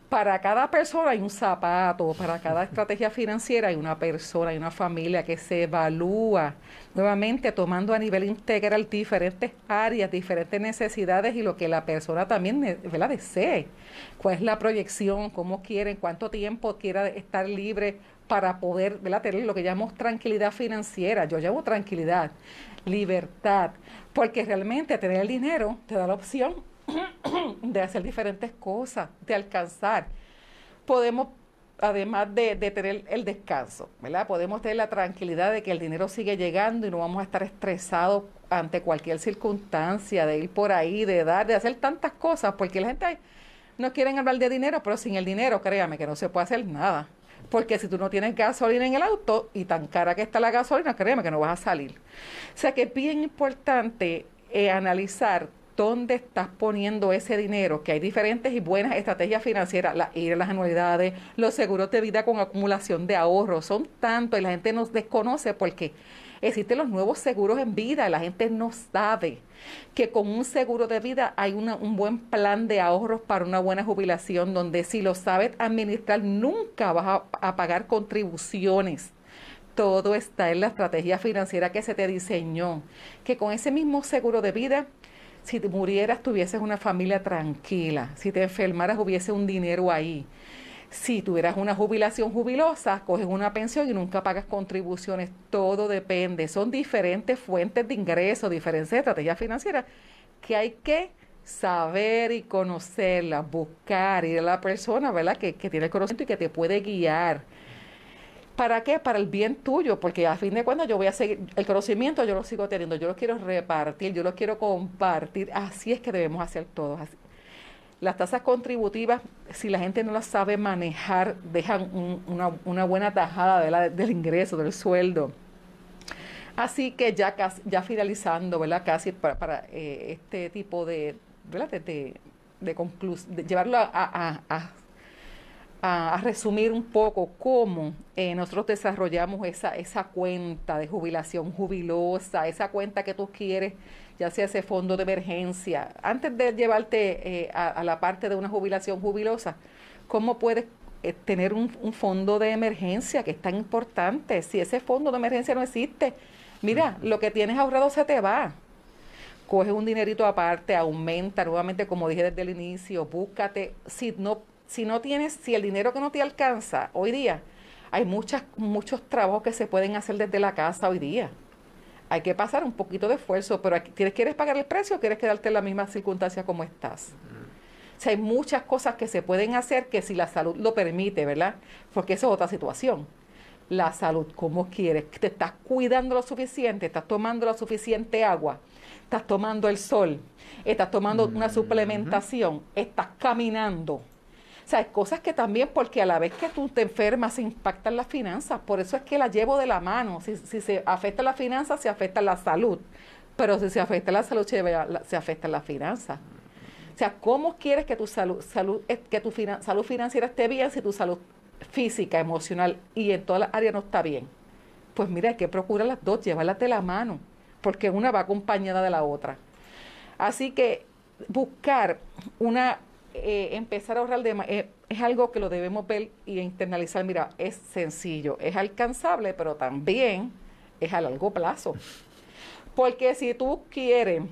Speaker 2: para cada persona hay un zapato, para cada estrategia financiera hay una persona, hay una familia que se evalúa nuevamente tomando a nivel integral diferentes áreas, diferentes necesidades y lo que la persona también ¿verdad? desee. ¿Cuál es la proyección? ¿Cómo quieren? ¿Cuánto tiempo quiera estar libre para poder ¿verdad? tener lo que llamamos tranquilidad financiera? Yo llamo tranquilidad, libertad, porque realmente tener el dinero te da la opción de hacer diferentes cosas, de alcanzar. Podemos, además de, tener el descanso, ¿verdad? Podemos tener la tranquilidad de que el dinero sigue llegando y no vamos a estar estresados ante cualquier circunstancia, de ir por ahí, de dar, de hacer tantas cosas, porque la gente no quiere hablar de dinero, pero sin el dinero, créame que no se puede hacer nada. Porque si tú no tienes gasolina en el auto y tan cara que está la gasolina, créeme que no vas a salir. O sea que es bien importante eh, analizar dónde estás poniendo ese dinero, que hay diferentes y buenas estrategias financieras, ir a las anualidades, los seguros de vida con acumulación de ahorros, son tantos y la gente nos desconoce porque existen los nuevos seguros en vida la gente no sabe que con un seguro de vida hay un buen plan de ahorros para una buena jubilación donde si lo sabes administrar nunca vas a pagar contribuciones. Todo está en la estrategia financiera que se te diseñó, que con ese mismo seguro de vida si te murieras tuvieses una familia tranquila, si te enfermaras hubiese un dinero ahí. Si tuvieras una jubilación jubilosa, coges una pensión y nunca pagas contribuciones. Todo depende. Son diferentes fuentes de ingresos, diferentes estrategias financieras que hay que saber y conocerlas, buscar, ir a la persona, ¿verdad? Que, que tiene conocimiento y que te puede guiar. ¿Para qué? Para el bien tuyo, porque a fin de cuentas yo voy a seguir, el conocimiento yo lo sigo teniendo, yo lo quiero repartir, yo lo quiero compartir, así es que debemos hacer todos. Las tasas contributivas, si la gente no las sabe manejar, dejan una, una, buena tajada del ingreso, del sueldo. Así que ya, casi, ya finalizando, ¿verdad? Casi para, para eh, este tipo de, ¿verdad? De, de, de, llevarlo a a, resumir un poco cómo eh, nosotros desarrollamos esa, esa cuenta de jubilación jubilosa, esa cuenta que tú quieres, ya sea ese fondo de emergencia. Antes de llevarte eh, a, la parte de una jubilación jubilosa, ¿cómo puedes eh, tener un, un, fondo de emergencia que es tan importante? Si ese fondo de emergencia no existe, mira, lo que tienes ahorrado se te va coge un dinerito aparte, aumenta nuevamente, como dije desde el inicio, búscate, si no si no tienes, si el dinero que no te alcanza hoy día, hay muchas, muchos trabajos que se pueden hacer desde la casa hoy día. Hay que pasar un poquito de esfuerzo, pero ¿quieres, ¿quieres pagar el precio o quieres quedarte en la misma circunstancia como estás? O sea, hay muchas cosas que se pueden hacer que si la salud lo permite, ¿verdad? Porque eso es otra situación. La salud, ¿cómo quieres? ¿Te estás cuidando lo suficiente? ¿Estás tomando la suficiente agua? ¿Estás tomando el sol? ¿Estás tomando una suplementación? ¿Estás caminando? O sea, cosas que también, porque a la vez que tú te enfermas, se impactan las finanzas. Por eso es que la llevo de la mano. Si, se afecta la finanza, se afecta la salud. Pero si se afecta la salud, se, afecta la finanza. O sea, ¿cómo quieres que tu salud, salud, eh, que tu salud financiera esté bien si tu salud física, emocional y en todas las áreas no está bien? Pues mira, hay que procurar las dos, llevarlas de la mano, porque una va acompañada de la otra. Así que buscar una eh, empezar a ahorrar eh, es algo que lo debemos ver y internalizar. Mira, es sencillo, es alcanzable, pero también es a largo plazo. Porque si tú quieres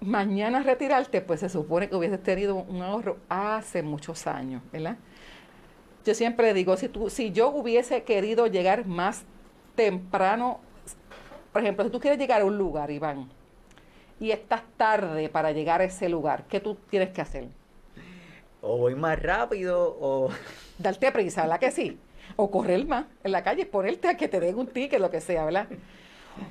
Speaker 2: mañana retirarte, pues se supone que hubieses tenido un ahorro hace muchos años, ¿verdad? Yo siempre digo, si, tú, si yo hubiese querido llegar más temprano, por ejemplo, si tú quieres llegar a un lugar, Iván, y estás tarde para llegar a ese lugar, ¿qué tú tienes que hacer?
Speaker 1: O voy más rápido o...
Speaker 2: Darte prisa, ¿verdad que sí? O correr más en la calle, ponerte a que te den un ticket, lo que sea, ¿verdad?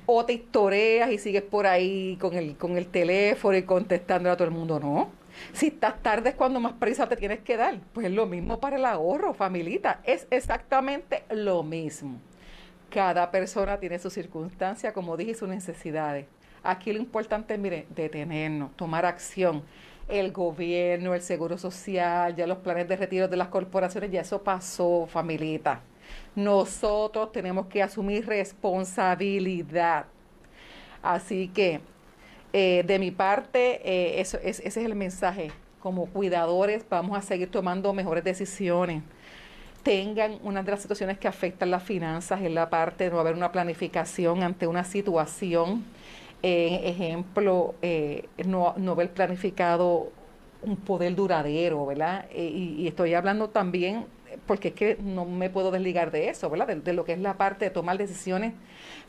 Speaker 2: O te historias y sigues por ahí con el, con el teléfono y contestando a todo el mundo, no. Si estás tarde es cuando más prisa te tienes que dar. Pues es lo mismo para el ahorro, familita. Es exactamente lo mismo. Cada persona tiene su circunstancia, como dije, sus necesidades. Aquí lo importante es, mire, detenernos, tomar acción. El gobierno, el seguro social, ya los planes de retiro de las corporaciones, ya eso pasó, familita. Nosotros tenemos que asumir responsabilidad. Así que, eh, de mi parte, eh, eso, ese es el mensaje. Como cuidadores vamos a seguir tomando mejores decisiones tengan una de las situaciones que afectan las finanzas en la parte de no haber una planificación ante una situación ejemplo, eh, no, no haber planificado un poder duradero, ¿verdad? Eh, y, estoy hablando también, porque es que no me puedo desligar de eso, ¿verdad? De, lo que es la parte de tomar decisiones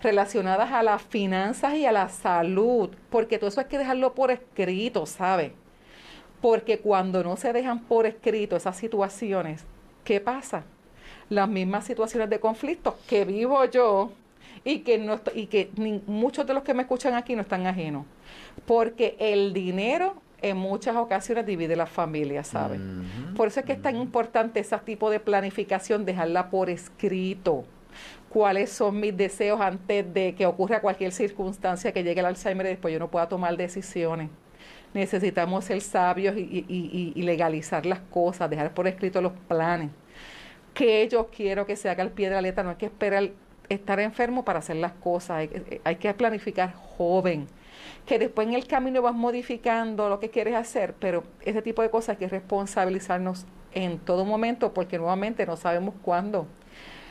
Speaker 2: relacionadas a las finanzas y a la salud, porque todo eso hay que dejarlo por escrito, ¿sabe? Porque cuando no se dejan por escrito esas situaciones, ¿qué pasa? Las mismas situaciones de conflicto que vivo yo, y que, no, y que muchos de los que me escuchan aquí no están ajenos. Porque el dinero en muchas ocasiones divide la familia, ¿sabes? Por eso es que es tan importante ese tipo de planificación, dejarla por escrito. ¿Cuáles son mis deseos antes de que ocurra cualquier circunstancia que llegue el Alzheimer y después yo no pueda tomar decisiones? Necesitamos ser sabios y, y legalizar las cosas, dejar por escrito los planes. Que yo quiero que se haga al pie de la letra, no hay que esperar estar enfermo para hacer las cosas, hay, que planificar joven, que después en el camino vas modificando lo que quieres hacer, pero ese tipo de cosas hay que responsabilizarnos en todo momento porque nuevamente no sabemos cuándo.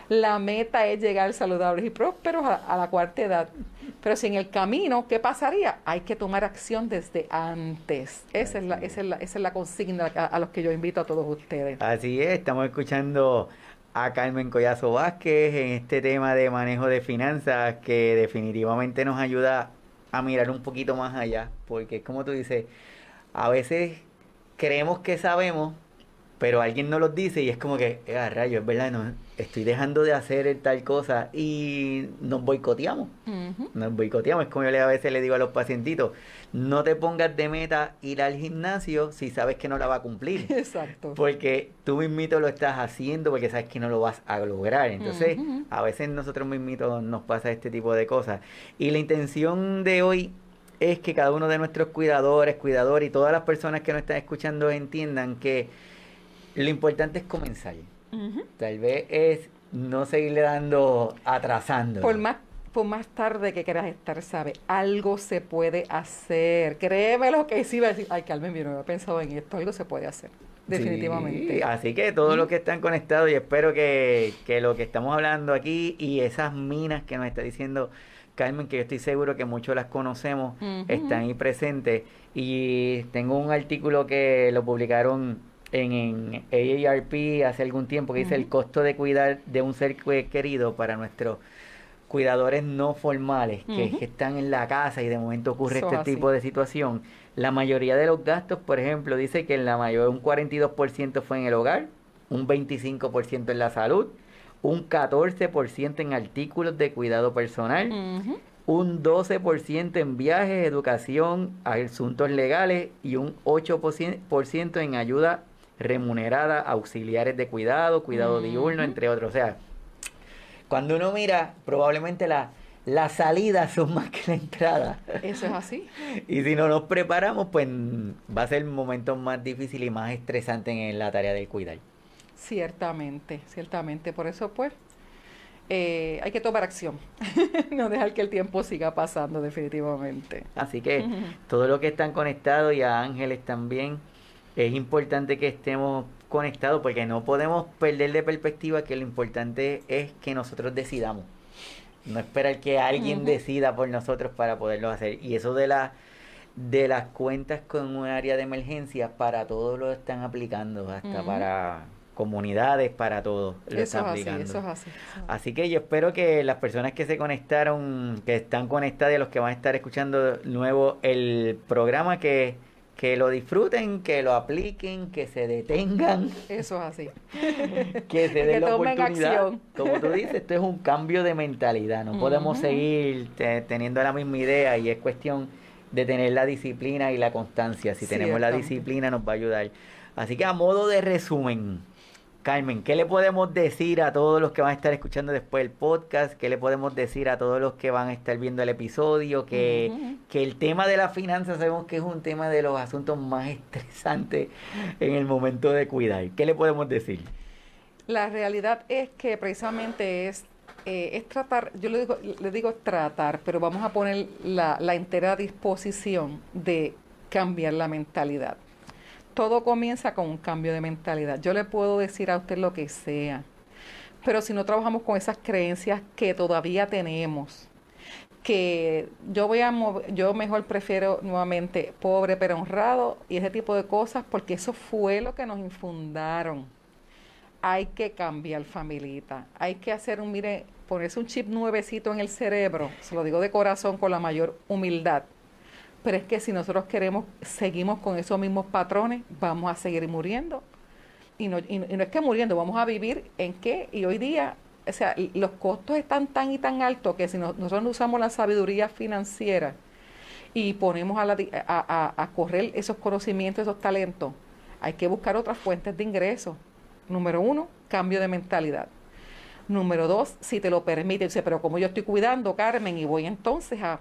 Speaker 2: la meta es llegar saludables y prósperos a, la cuarta edad. Pero si en el camino, ¿qué pasaría? Hay que tomar acción desde antes. Esa es la, esa es la, esa es la consigna a, a los que yo invito a todos ustedes.
Speaker 1: Así es, estamos escuchando a Carmen Collazo Vázquez en este tema de manejo de finanzas que definitivamente nos ayuda a mirar un poquito más allá, porque es como tú dices, a veces creemos que sabemos, pero alguien nos lo dice y es como que, eh, rayo, es verdad, no, estoy dejando de hacer tal cosa y nos boicoteamos. Nos boicoteamos. Es como yo a veces le digo a los pacientitos, no te pongas de meta ir al gimnasio si sabes que no la va a cumplir.
Speaker 2: Exacto.
Speaker 1: Porque tú mismito lo estás haciendo porque sabes que no lo vas a lograr. Entonces, a veces nosotros mismitos nos pasa este tipo de cosas. Y la intención de hoy es que cada uno de nuestros cuidadores, cuidadores y todas las personas que nos están escuchando entiendan que lo importante es comenzar. Tal vez es no seguirle dando, atrasando.
Speaker 2: Por más, por más tarde que quieras estar, sabe, algo se puede hacer. Créeme lo que sí va a decir, ay, Carmen, yo no había pensado en esto, algo se puede hacer. Definitivamente.
Speaker 1: así que todos los que están conectados y espero que, que lo que estamos hablando aquí y esas minas que nos está diciendo Carmen, que yo estoy seguro que muchos las conocemos, están ahí presentes. Y tengo un artículo que lo publicaron en, AARP hace algún tiempo que dice el costo de cuidar de un ser querido para nuestros cuidadores no formales que, están en la casa y de momento ocurre este tipo de situación. La mayoría de los gastos, por ejemplo, dice que en la mayor un 42% fue en el hogar, un 25% en la salud, un 14% en artículos de cuidado personal, un 12% en viajes, educación, asuntos legales y un 8% en ayuda remunerada, auxiliares de cuidado, cuidado diurno, entre otros. O sea, cuando uno mira, probablemente la, las salidas son más que la entrada.
Speaker 2: Eso es así.
Speaker 1: y si no nos preparamos, pues va a ser un momento más difícil y más estresante en la tarea del cuidar.
Speaker 2: Ciertamente, ciertamente. Por eso, pues, eh, hay que tomar acción, no dejar que el tiempo siga pasando definitivamente.
Speaker 1: Así que todo lo que están conectados y a Ángeles también, es importante que estemos conectados porque no podemos perder de perspectiva que lo importante es que nosotros decidamos. No esperar que alguien decida por nosotros para poderlo hacer. Y eso de la de las cuentas con un área de emergencia para todos lo están aplicando, hasta para comunidades, para todos lo están aplicando. eso es así, así que yo espero que las personas que se conectaron, que están conectadas y los que van a estar escuchando nuevo el programa que que lo disfruten, que lo apliquen, que se detengan.
Speaker 2: Eso es así.
Speaker 1: que se den la oportunidad. Como tú dices, esto es un cambio de mentalidad. No podemos seguir teniendo la misma idea y es cuestión de tener la disciplina y la constancia. Si tenemos la disciplina nos va a ayudar. Así que a modo de resumen, Carmen, ¿qué le podemos decir a todos los que van a estar escuchando después el podcast? ¿Qué le podemos decir a todos los que van a estar viendo el episodio? Que, que el tema de la finanza sabemos que es un tema de los asuntos más estresantes en el momento de cuidar. ¿Qué le podemos decir?
Speaker 2: La realidad es que precisamente es, eh, es tratar, yo le digo, le digo tratar, pero vamos a poner la, la entera disposición de cambiar la mentalidad todo comienza con un cambio de mentalidad. Yo le puedo decir a usted lo que sea, pero si no trabajamos con esas creencias que todavía tenemos, que yo voy a yo mejor prefiero nuevamente pobre pero honrado y ese tipo de cosas porque eso fue lo que nos infundaron. Hay que cambiar familita, hay que hacer un mire, ponerse un chip nuevecito en el cerebro, se lo digo de corazón con la mayor humildad pero es que si nosotros queremos, seguimos con esos mismos patrones, vamos a seguir muriendo. Y no, y, no es que muriendo, vamos a vivir en qué. Y hoy día, o sea, los costos están tan y tan altos que si nosotros no usamos la sabiduría financiera y ponemos a, la, a, a, correr esos conocimientos, esos talentos, hay que buscar otras fuentes de ingresos. Número uno, cambio de mentalidad. Número dos, si te lo permite, dice, pero como yo estoy cuidando, Carmen, y voy entonces a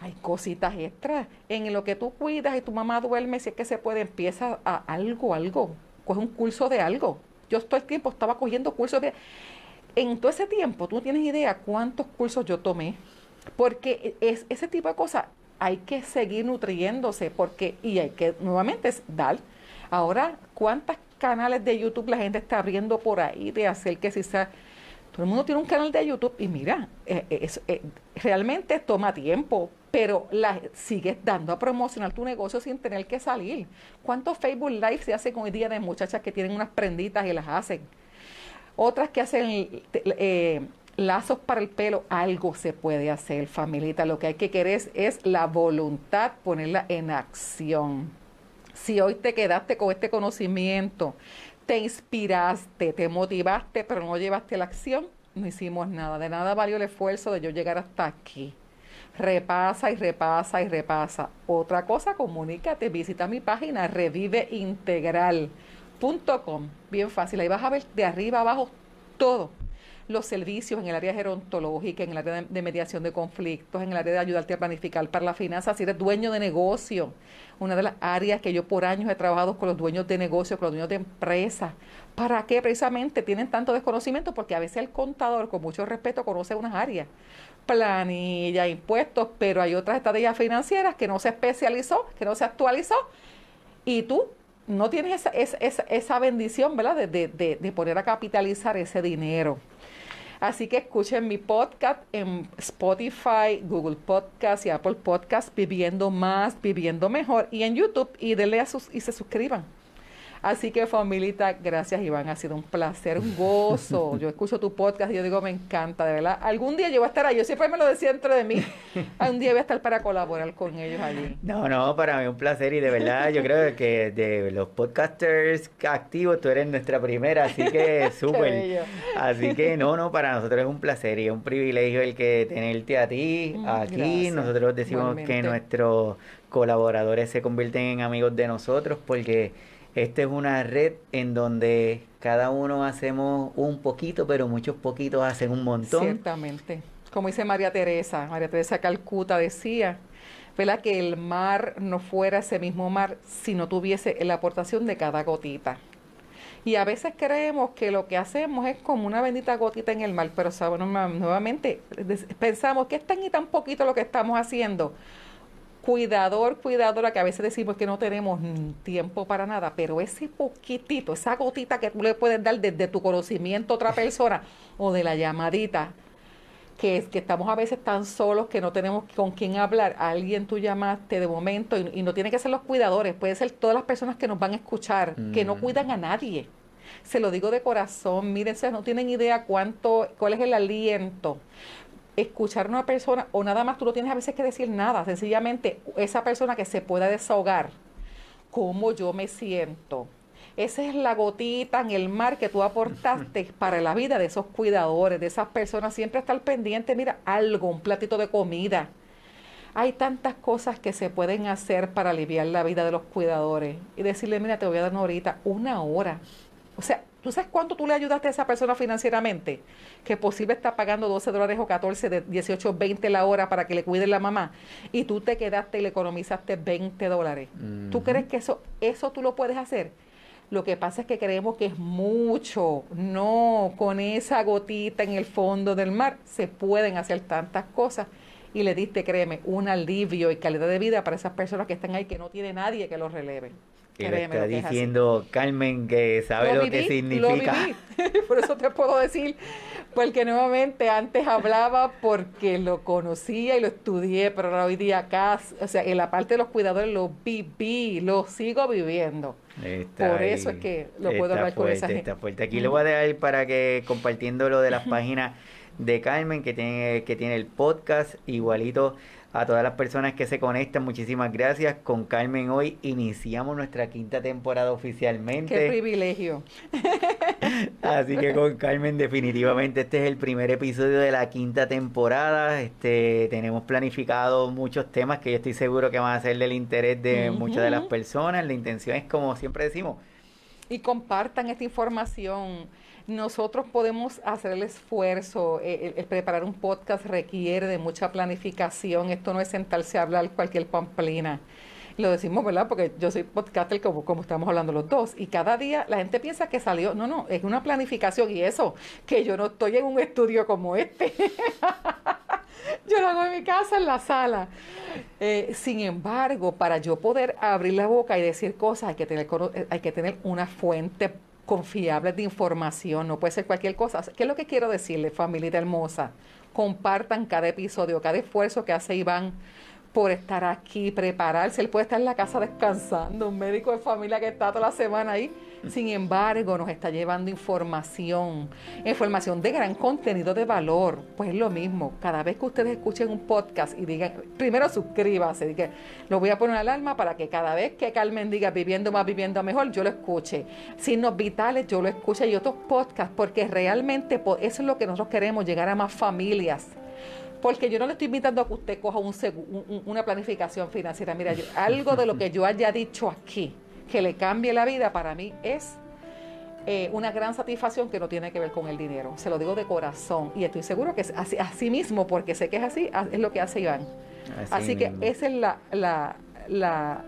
Speaker 2: hay cositas extras. En lo que tú cuidas y tu mamá duerme, si es que se puede, empieza a algo, algo. Coge un curso de algo. Yo todo el tiempo estaba cogiendo cursos de... En todo ese tiempo, tú no tienes idea cuántos cursos yo tomé. Porque es, ese tipo de cosas hay que seguir nutriéndose porque y hay que nuevamente dar. Ahora, ¿cuántos canales de YouTube la gente está abriendo por ahí de hacer que si sea Todo el mundo tiene un canal de YouTube y mira, eh, eh, eh, realmente toma tiempo, pero la, sigues dando a promocionar tu negocio sin tener que salir. ¿Cuántos Facebook Live se hacen hoy día de muchachas que tienen unas prenditas y las hacen? Otras que hacen lazos para el pelo, algo se puede hacer, familita. Lo que hay que querer es la voluntad, ponerla en acción. Si hoy te quedaste con este conocimiento, te inspiraste, te motivaste, pero no llevaste la acción, no hicimos nada. De nada valió el esfuerzo de yo llegar hasta aquí. Repasa y repasa y repasa. Otra cosa, comunícate, visita mi página reviveintegral.com. Bien fácil, ahí vas a ver de arriba abajo todo los servicios en el área gerontológica, en el área de, mediación de conflictos, en el área de ayudarte a planificar para la finanza, si eres dueño de negocio, una de las áreas que yo por años he trabajado con los dueños de negocio, con los dueños de empresas. ¿Para qué precisamente tienen tanto desconocimiento? Porque a veces el contador, con mucho respeto, conoce unas áreas, planilla, impuestos, pero hay otras estrategias financieras que no se especializó, que no se actualizó, y tú no tienes esa, esa, esa bendición, ¿verdad?, de, de, de poner a capitalizar ese dinero. Así que escuchen mi podcast en Spotify, Google Podcast y Apple Podcast, Viviendo Más, Viviendo Mejor, y en YouTube, y denle a sus, y se suscriban. Así que familita, gracias Iván, ha sido un placer, un gozo. Yo escucho tu podcast y yo digo, me encanta, de verdad. Algún día yo voy a estar ahí, yo siempre me lo decía dentro de mí. Algún día voy a estar para colaborar con ellos allí.
Speaker 1: No, no, para mí un placer y de verdad yo creo que de los podcasters activos tú eres nuestra primera, así que súper. Así que no, no, para nosotros es un placer y es un privilegio el que tenerte a ti mm, aquí. Nosotros decimos que nuestros colaboradores se convierten en amigos de nosotros porque esta es una red en donde cada uno hacemos un poquito, pero muchos poquitos hacen un montón.
Speaker 2: Ciertamente. Como dice María Teresa, María Teresa Calcuta decía, ¿verdad? que el mar no fuera ese mismo mar si no tuviese la aportación de cada gotita. Y a veces creemos que lo que hacemos es como una bendita gotita en el mar, pero sabemos nuevamente pensamos que es tan y tan poquito lo que estamos haciendo cuidador, cuidadora, que a veces decimos que no tenemos tiempo para nada, pero ese poquitito, esa gotita que tú le puedes dar desde tu conocimiento a otra persona o de la llamadita, que es que estamos a veces tan solos que no tenemos con quién hablar. alguien tú llamaste de momento y, no tiene que ser los cuidadores, puede ser todas las personas que nos van a escuchar, que no mm. cuidan a nadie. Se lo digo de corazón, mírense, no tienen idea cuánto, cuál es el aliento escuchar a una persona o nada más tú no tienes a veces que decir nada, sencillamente esa persona que se pueda desahogar, cómo yo me siento. Esa es la gotita en el mar que tú aportaste para la vida de esos cuidadores, de esas personas. Siempre estar pendiente, mira, algo, un platito de comida. Hay tantas cosas que se pueden hacer para aliviar la vida de los cuidadores. Y decirle, mira, te voy a dar ahorita una hora. O sea, ¿Tú sabes cuánto tú le ayudaste a esa persona financieramente? Que posible está pagando 12 dólares o 14, de 18, 20 la hora para que le cuide la mamá. Y tú te quedaste y le economizaste 20 dólares. ¿Tú crees que eso, eso tú lo puedes hacer? Lo que pasa es que creemos que es mucho. No, con esa gotita en el fondo del mar se pueden hacer tantas cosas. Y le diste, créeme, un alivio y calidad de vida para esas personas que están ahí que no tiene nadie que los releve.
Speaker 1: Que lo está diciendo Carmen que sabe lo, que significa.
Speaker 2: Por eso te puedo decir, porque nuevamente antes hablaba porque lo conocía y lo estudié, pero hoy día acá, o sea, en la parte de los cuidadores lo viví, lo sigo viviendo. Por eso es que lo puedo hablar con esa gente.
Speaker 1: Está fuerte. Aquí lo voy a dejar para que compartiendo lo de las páginas de Carmen que tiene, que tiene el podcast igualito a todas las personas que se conectan, muchísimas gracias. Con Carmen hoy iniciamos nuestra quinta temporada oficialmente.
Speaker 2: Qué privilegio.
Speaker 1: Así que con Carmen definitivamente este es el primer episodio de la quinta temporada. Este tenemos planificado muchos temas que yo estoy seguro que van a ser del interés de muchas de las personas. La intención es como siempre decimos,
Speaker 2: y compartan esta información nosotros podemos hacer el esfuerzo. Eh, el, preparar un podcast requiere de mucha planificación. Esto no es sentarse a hablar cualquier pamplina. Lo decimos, ¿verdad? Porque yo soy podcaster como, como estamos hablando los dos. Y cada día la gente piensa que salió. No, no, es una planificación. Y eso, que yo no estoy en un estudio como este. yo lo hago en mi casa, en la sala. Eh, sin embargo, para yo poder abrir la boca y decir cosas, hay que tener, hay que tener una fuente confiables de información, no puede ser cualquier cosa. ¿Qué es lo que quiero decirle, familia hermosa? Compartan cada episodio, cada esfuerzo que hace Iván por estar aquí, prepararse. Él puede estar en la casa descansando, un médico de familia que está toda la semana ahí. Sin embargo, nos está llevando información, información de gran contenido de valor. Pues es lo mismo, cada vez que ustedes escuchen un podcast y digan, primero suscríbase, lo voy a poner alarma para que cada vez que Carmen diga viviendo más, viviendo mejor, yo lo escuche. Signos vitales, yo lo escuche y otros podcasts, porque realmente eso es lo que nosotros queremos, llegar a más familias porque yo no le estoy invitando a que usted coja una planificación financiera. Mira, algo de lo que yo haya dicho aquí que le cambie la vida para mí es eh, una gran satisfacción que no tiene que ver con el dinero. Se lo digo de corazón y estoy seguro que es así, mismo, porque sé que es así, es lo que hace Iván. Así, que ese es la, la, la,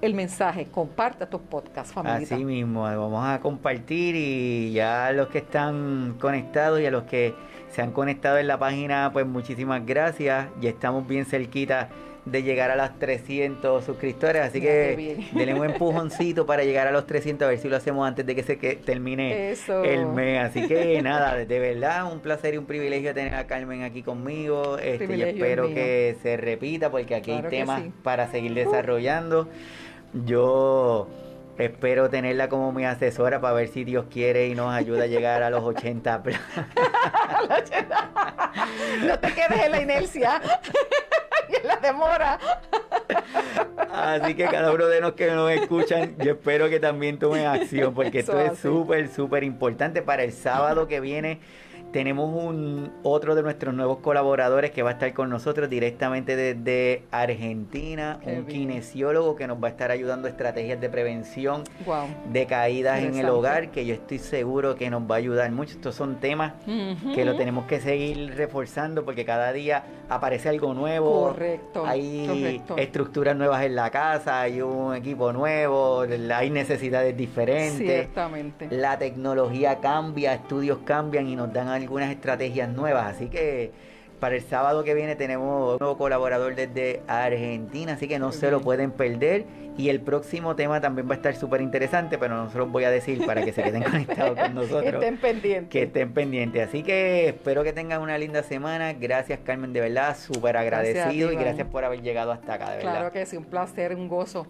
Speaker 2: el mensaje, comparta tus podcasts, familia.
Speaker 1: Así mismo, vamos a compartir y ya a los que están conectados y a los que se han conectado en la página, pues muchísimas gracias. Ya estamos bien cerquita de llegar a las 300 suscriptores, así que denle un empujoncito para llegar a los 300, a ver si lo hacemos antes de que se termine el mes. Así que nada, de verdad, un placer y un privilegio tener a Carmen aquí conmigo. Este, y espero que se repita porque aquí hay temas para seguir desarrollando. Yo Espero tenerla como mi asesora para ver si Dios quiere y nos ayuda a llegar a los 80.
Speaker 2: no te quedes en la inercia y en la demora.
Speaker 1: Así que cada uno de los que nos escuchan, yo espero que también tomen acción porque esto es súper, súper importante para el sábado que viene tenemos un otro de nuestros nuevos colaboradores que va a estar con nosotros directamente desde Argentina, un kinesiólogo que nos va a estar ayudando a estrategias de prevención de caídas en el hogar, que yo estoy seguro que nos va a ayudar mucho. Estos son temas que lo tenemos que seguir reforzando porque cada día aparece algo nuevo.
Speaker 2: Correcto.
Speaker 1: Hay estructuras nuevas en la casa, hay un equipo nuevo, hay necesidades diferentes.
Speaker 2: Ciertamente.
Speaker 1: La tecnología cambia, estudios cambian y nos dan algunas estrategias nuevas. Así que para el sábado que viene tenemos un nuevo colaborador desde Argentina, así que no se lo pueden perder. Y el próximo tema también va a estar súper interesante, pero no se los voy a decir para que se queden conectados con nosotros. Que
Speaker 2: estén pendientes.
Speaker 1: Que estén pendientes. Así que espero que tengan una linda semana. Gracias, Carmen, de verdad, súper agradecido y gracias por haber llegado hasta acá, de verdad.
Speaker 2: Claro que sí, un placer, un gozo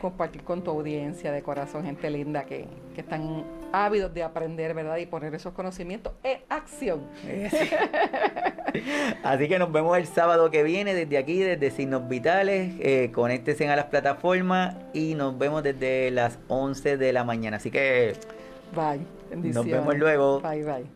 Speaker 2: compartir con tu audiencia de corazón, gente linda que, que están ávidos de aprender, ¿verdad? Y poner esos conocimientos en acción.
Speaker 1: Así que nos vemos el sábado que viene desde aquí, desde Signos Vitales. Eh, conéctense a las plataformas y nos vemos desde las 11 de la mañana. Así que...
Speaker 2: Bye.
Speaker 1: Nos vemos luego.
Speaker 2: Bye, bye.